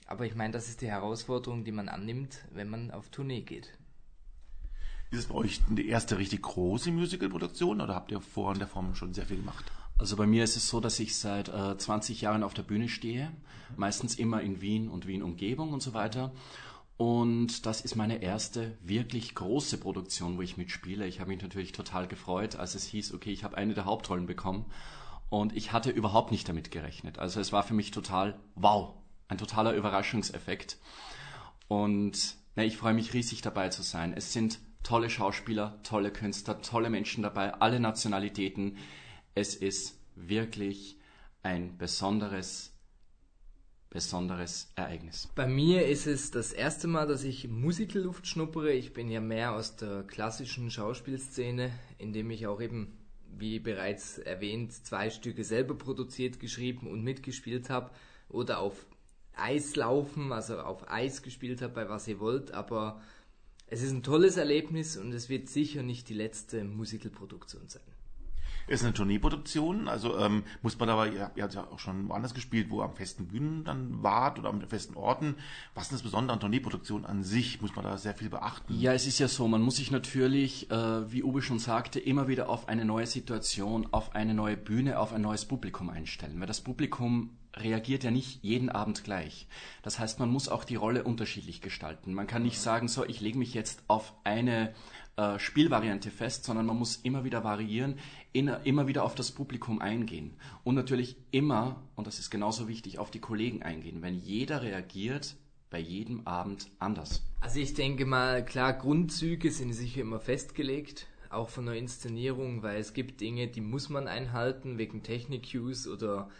Aber ich meine, das ist die Herausforderung, die man annimmt, wenn man auf Tournee geht. Ist es bei euch die erste richtig große Musical-Produktion oder habt ihr vorher in der Form schon sehr viel gemacht? Also bei mir ist es so, dass ich seit äh, 20 Jahren auf der Bühne stehe, meistens immer in Wien und Wien-Umgebung und so weiter. Und das ist meine erste wirklich große Produktion, wo ich mitspiele. Ich habe mich natürlich total gefreut, als es hieß, okay, ich habe eine der Hauptrollen bekommen. Und ich hatte überhaupt nicht damit gerechnet. Also es war für mich total wow, ein totaler Überraschungseffekt. Und na, ich freue mich riesig dabei zu sein. Es sind tolle Schauspieler, tolle Künstler, tolle Menschen dabei, alle Nationalitäten. Es ist wirklich ein besonderes besonderes Ereignis. Bei mir ist es das erste Mal, dass ich Musical-Luft schnuppere. Ich bin ja mehr aus der klassischen Schauspielszene, indem ich auch eben, wie bereits erwähnt, zwei Stücke selber produziert, geschrieben und mitgespielt habe oder auf Eis laufen, also auf Eis gespielt habe, bei was ihr wollt, aber es ist ein tolles Erlebnis und es wird sicher nicht die letzte Musicalproduktion sein. Ist eine Tourneeproduktion, also ähm, muss man aber, ihr, ihr habt ja auch schon woanders gespielt, wo am festen Bühnen dann wart oder am festen Orten. Was ist das Besondere an Tourneeproduktion an sich? Muss man da sehr viel beachten? Ja, es ist ja so, man muss sich natürlich, äh, wie Uwe schon sagte, immer wieder auf eine neue Situation, auf eine neue Bühne, auf ein neues Publikum einstellen. Weil das Publikum reagiert ja nicht jeden Abend gleich. Das heißt, man muss auch die Rolle unterschiedlich gestalten. Man kann nicht sagen, so, ich lege mich jetzt auf eine äh, Spielvariante fest, sondern man muss immer wieder variieren, in, immer wieder auf das Publikum eingehen und natürlich immer, und das ist genauso wichtig, auf die Kollegen eingehen. Wenn jeder reagiert, bei jedem Abend anders. Also ich denke mal, klar, Grundzüge sind sicher immer festgelegt, auch von der Inszenierung, weil es gibt Dinge, die muss man einhalten wegen Technik-Cues oder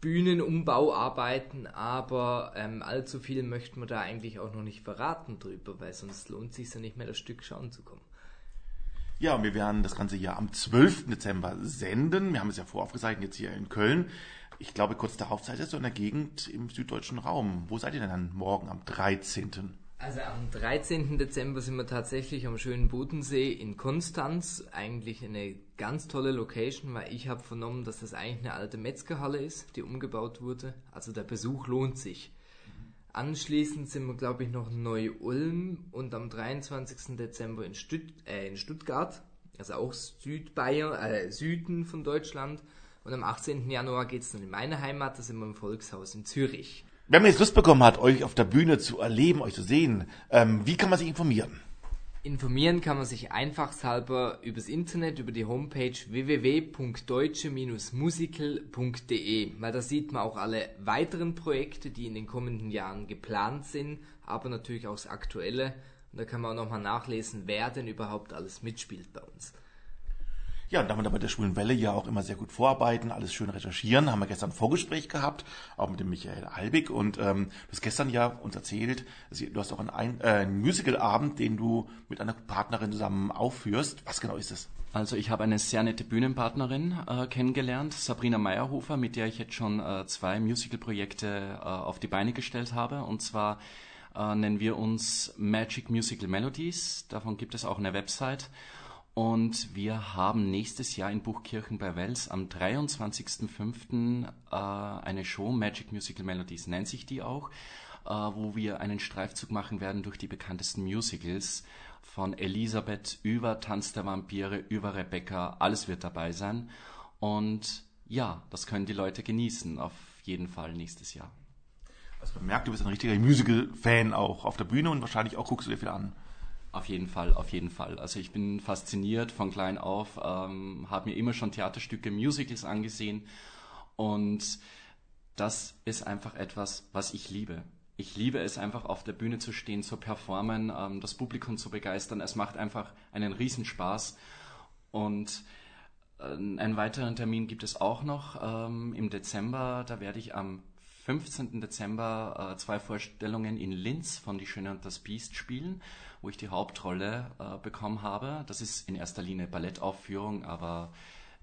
Bühnenumbauarbeiten, aber ähm, allzu viel möchte man da eigentlich auch noch nicht verraten drüber, weil sonst lohnt es sich ja nicht mehr, das Stück schauen zu kommen. Ja, wir werden das ganze Jahr am 12. Dezember senden. Wir haben es ja voraufgezeichnet jetzt hier in Köln. Ich glaube, kurz darauf seid ihr so in der Gegend im süddeutschen Raum. Wo seid ihr denn dann morgen am 13.? Also am 13. Dezember sind wir tatsächlich am schönen Bodensee in Konstanz. Eigentlich eine ganz tolle Location, weil ich habe vernommen, dass das eigentlich eine alte Metzgerhalle ist, die umgebaut wurde. Also der Besuch lohnt sich. Anschließend sind wir, glaube ich, noch in Neu-Ulm und am 23. Dezember in, Stutt äh, in Stuttgart, also auch Südbayern, äh, Süden von Deutschland. Und am 18. Januar geht es dann in meine Heimat, da sind wir im Volkshaus in Zürich. Wenn man jetzt Lust bekommen hat, euch auf der Bühne zu erleben, euch zu sehen, ähm, wie kann man sich informieren? Informieren kann man sich einfachshalber übers Internet, über die Homepage www.deutsche-musical.de, weil da sieht man auch alle weiteren Projekte, die in den kommenden Jahren geplant sind, aber natürlich auch das Aktuelle. Und da kann man auch nochmal nachlesen, wer denn überhaupt alles mitspielt bei uns. Ja, und da wir da bei der Schwulen Welle ja auch immer sehr gut vorarbeiten, alles schön recherchieren, haben wir gestern ein Vorgespräch gehabt, auch mit dem Michael Albig. Und ähm, du hast gestern ja uns erzählt, du hast auch einen, äh, einen Musical-Abend, den du mit einer Partnerin zusammen aufführst. Was genau ist es? Also ich habe eine sehr nette Bühnenpartnerin äh, kennengelernt, Sabrina Meyerhofer, mit der ich jetzt schon äh, zwei Musical-Projekte äh, auf die Beine gestellt habe. Und zwar äh, nennen wir uns Magic Musical Melodies. Davon gibt es auch eine Website. Und wir haben nächstes Jahr in Buchkirchen bei Wels am 23.05. Äh, eine Show, Magic Musical Melodies nennt sich die auch, äh, wo wir einen Streifzug machen werden durch die bekanntesten Musicals von Elisabeth über Tanz der Vampire, über Rebecca, alles wird dabei sein. Und ja, das können die Leute genießen, auf jeden Fall nächstes Jahr. Also man merkt, du bist ein richtiger Musical-Fan auch auf der Bühne und wahrscheinlich auch guckst du dir viel an. Auf jeden Fall, auf jeden Fall. Also ich bin fasziniert von klein auf, ähm, habe mir immer schon Theaterstücke, Musicals angesehen und das ist einfach etwas, was ich liebe. Ich liebe es einfach auf der Bühne zu stehen, zu performen, ähm, das Publikum zu begeistern. Es macht einfach einen Riesenspaß und äh, einen weiteren Termin gibt es auch noch ähm, im Dezember. Da werde ich am 15. Dezember äh, zwei Vorstellungen in Linz von Die Schöne und das Biest spielen wo ich die Hauptrolle äh, bekommen habe. Das ist in erster Linie Ballettaufführung, aber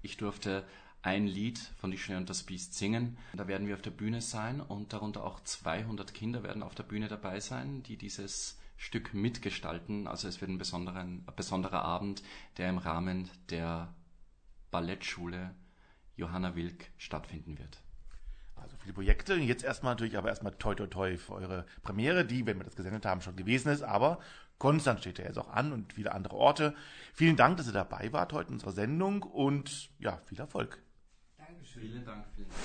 ich durfte ein Lied von Die Schöne und das Biest singen. Da werden wir auf der Bühne sein und darunter auch 200 Kinder werden auf der Bühne dabei sein, die dieses Stück mitgestalten. Also es wird ein, ein besonderer Abend, der im Rahmen der Ballettschule Johanna Wilk stattfinden wird. Also viele Projekte. Jetzt erstmal natürlich aber erstmal toi toi toi für eure Premiere, die, wenn wir das gesendet haben, schon gewesen ist. Aber Konstanz steht ja jetzt auch an und viele andere Orte. Vielen Dank, dass ihr dabei wart heute in unserer Sendung und ja, viel Erfolg. Dankeschön. Vielen Dank. Vielen Dank.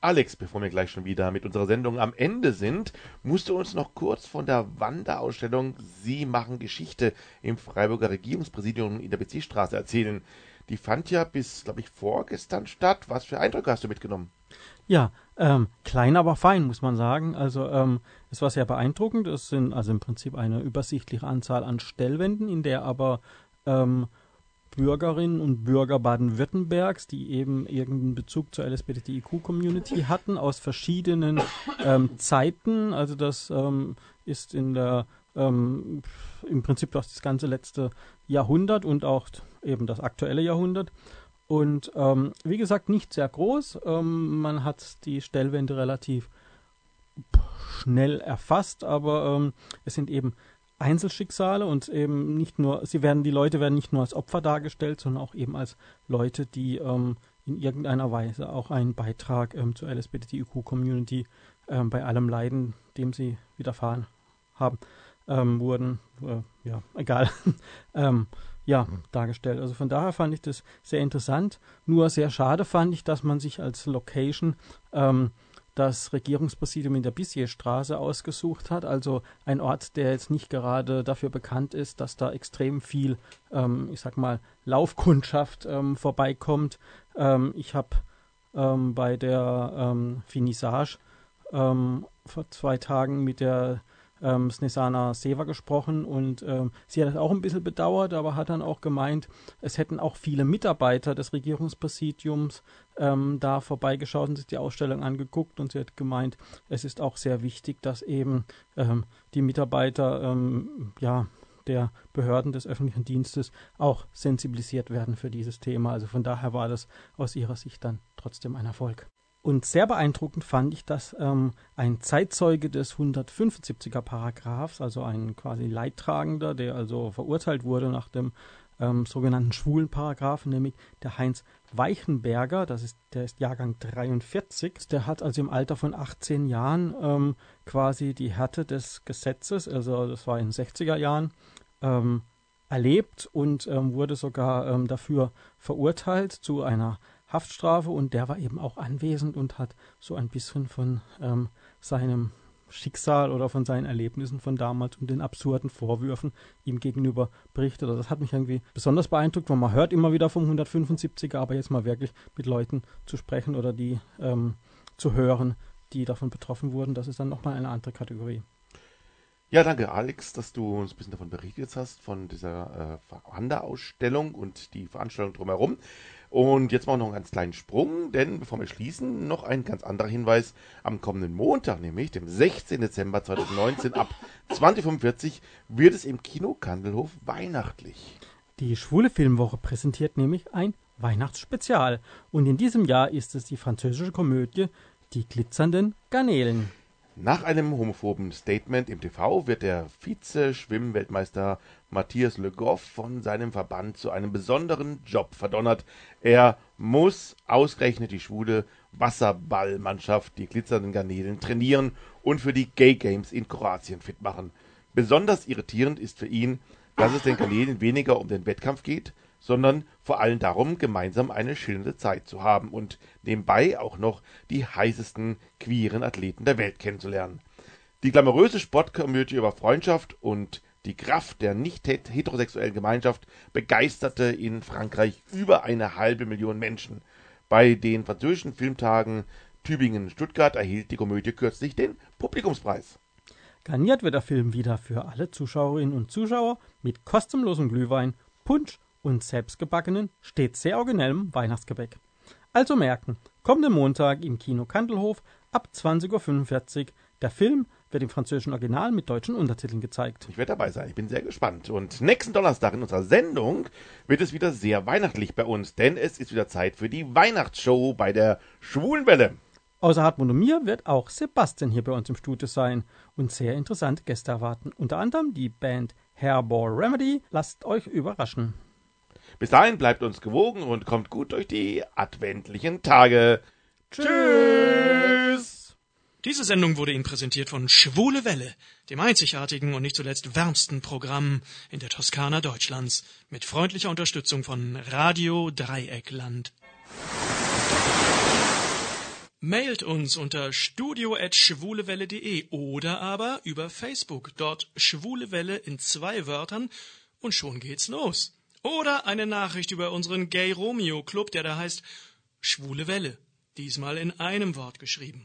Alex, bevor wir gleich schon wieder mit unserer Sendung am Ende sind, musst du uns noch kurz von der Wanderausstellung Sie machen Geschichte im Freiburger Regierungspräsidium in der Bezirksstraße erzählen. Die fand ja bis, glaube ich, vorgestern statt. Was für Eindrücke hast du mitgenommen? Ja, ähm, klein, aber fein, muss man sagen. Also ähm, es war sehr beeindruckend. Es sind also im Prinzip eine übersichtliche Anzahl an Stellwänden, in der aber ähm, Bürgerinnen und Bürger Baden-Württembergs, die eben irgendeinen Bezug zur LSBTIQ-Community hatten, aus verschiedenen ähm, Zeiten. Also das ähm, ist in der ähm, im Prinzip das ganze letzte Jahrhundert und auch eben das aktuelle Jahrhundert. Und ähm, wie gesagt, nicht sehr groß. Ähm, man hat die Stellwände relativ schnell erfasst, aber ähm, es sind eben Einzelschicksale und eben nicht nur, sie werden, die Leute werden nicht nur als Opfer dargestellt, sondern auch eben als Leute, die ähm, in irgendeiner Weise auch einen Beitrag ähm, zur LSBTIQ-Community ähm, bei allem Leiden, dem sie widerfahren haben, wurden. Äh, ja, egal. ja, dargestellt. Also von daher fand ich das sehr interessant. Nur sehr schade fand ich, dass man sich als Location ähm, das Regierungspräsidium in der Bissierstraße ausgesucht hat. Also ein Ort, der jetzt nicht gerade dafür bekannt ist, dass da extrem viel, ähm, ich sag mal, Laufkundschaft ähm, vorbeikommt. Ähm, ich habe ähm, bei der ähm, Finissage vor zwei Tagen mit der ähm, Snesana Seva gesprochen und ähm, sie hat das auch ein bisschen bedauert, aber hat dann auch gemeint, es hätten auch viele Mitarbeiter des Regierungspräsidiums ähm, da vorbeigeschaut und sich die Ausstellung angeguckt und sie hat gemeint, es ist auch sehr wichtig, dass eben ähm, die Mitarbeiter ähm, ja der Behörden des öffentlichen Dienstes auch sensibilisiert werden für dieses Thema. Also von daher war das aus ihrer Sicht dann trotzdem ein Erfolg. Und sehr beeindruckend fand ich, dass ähm, ein Zeitzeuge des 175er Paragraphs, also ein quasi Leidtragender, der also verurteilt wurde nach dem ähm, sogenannten schwulen Paragraphen, nämlich der Heinz Weichenberger, das ist, der ist Jahrgang 43, der hat also im Alter von 18 Jahren ähm, quasi die Härte des Gesetzes, also das war in den 60er Jahren, ähm, erlebt und ähm, wurde sogar ähm, dafür verurteilt zu einer Haftstrafe und der war eben auch anwesend und hat so ein bisschen von ähm, seinem Schicksal oder von seinen Erlebnissen von damals und den absurden Vorwürfen ihm gegenüber berichtet. Also das hat mich irgendwie besonders beeindruckt, weil man hört immer wieder vom 175er, aber jetzt mal wirklich mit Leuten zu sprechen oder die ähm, zu hören, die davon betroffen wurden, das ist dann nochmal eine andere Kategorie. Ja, danke Alex, dass du uns ein bisschen davon berichtet hast, von dieser äh, Wanderausstellung und die Veranstaltung drumherum. Und jetzt machen wir noch einen ganz kleinen Sprung, denn bevor wir schließen, noch ein ganz anderer Hinweis. Am kommenden Montag, nämlich dem 16. Dezember 2019 ab 20.45 wird es im Kino Kandelhof weihnachtlich. Die Schwule Filmwoche präsentiert nämlich ein Weihnachtsspezial. Und in diesem Jahr ist es die französische Komödie Die glitzernden Garnelen. Nach einem homophoben Statement im TV wird der Vize-Schwimmweltmeister Matthias Le Goff von seinem Verband zu einem besonderen Job verdonnert. Er muss ausgerechnet die schwule Wasserballmannschaft, die glitzernden Garnelen, trainieren und für die Gay Games in Kroatien fit machen. Besonders irritierend ist für ihn, dass es den Garnelen weniger um den Wettkampf geht, sondern vor allem darum, gemeinsam eine schillernde Zeit zu haben und nebenbei auch noch die heißesten queeren Athleten der Welt kennenzulernen. Die glamouröse Sportkomödie über Freundschaft und die Kraft der nicht heterosexuellen Gemeinschaft begeisterte in Frankreich über eine halbe Million Menschen. Bei den französischen Filmtagen Tübingen-Stuttgart erhielt die Komödie kürzlich den Publikumspreis. Garniert wird der Film wieder für alle Zuschauerinnen und Zuschauer mit kostenlosem Glühwein, Punsch und selbstgebackenen, stets sehr originellem Weihnachtsgebäck. Also merken, kommenden Montag im Kino Kandelhof ab 20.45 Uhr. Der Film wird im französischen Original mit deutschen Untertiteln gezeigt. Ich werde dabei sein, ich bin sehr gespannt. Und nächsten Donnerstag in unserer Sendung wird es wieder sehr weihnachtlich bei uns, denn es ist wieder Zeit für die Weihnachtsshow bei der Schwulenwelle. Außer Hartmut und mir wird auch Sebastian hier bei uns im Studio sein und sehr interessante Gäste erwarten. Unter anderem die Band Hairball Remedy. Lasst euch überraschen. Bis dahin bleibt uns gewogen und kommt gut durch die adventlichen Tage. Tschüss! Diese Sendung wurde Ihnen präsentiert von Schwule Welle, dem einzigartigen und nicht zuletzt wärmsten Programm in der Toskana Deutschlands, mit freundlicher Unterstützung von Radio Dreieckland. Mailt uns unter studio.schwulewelle.de oder aber über Facebook, dort Schwule Welle in zwei Wörtern und schon geht's los. Oder eine Nachricht über unseren Gay Romeo Club, der da heißt Schwule Welle. Diesmal in einem Wort geschrieben.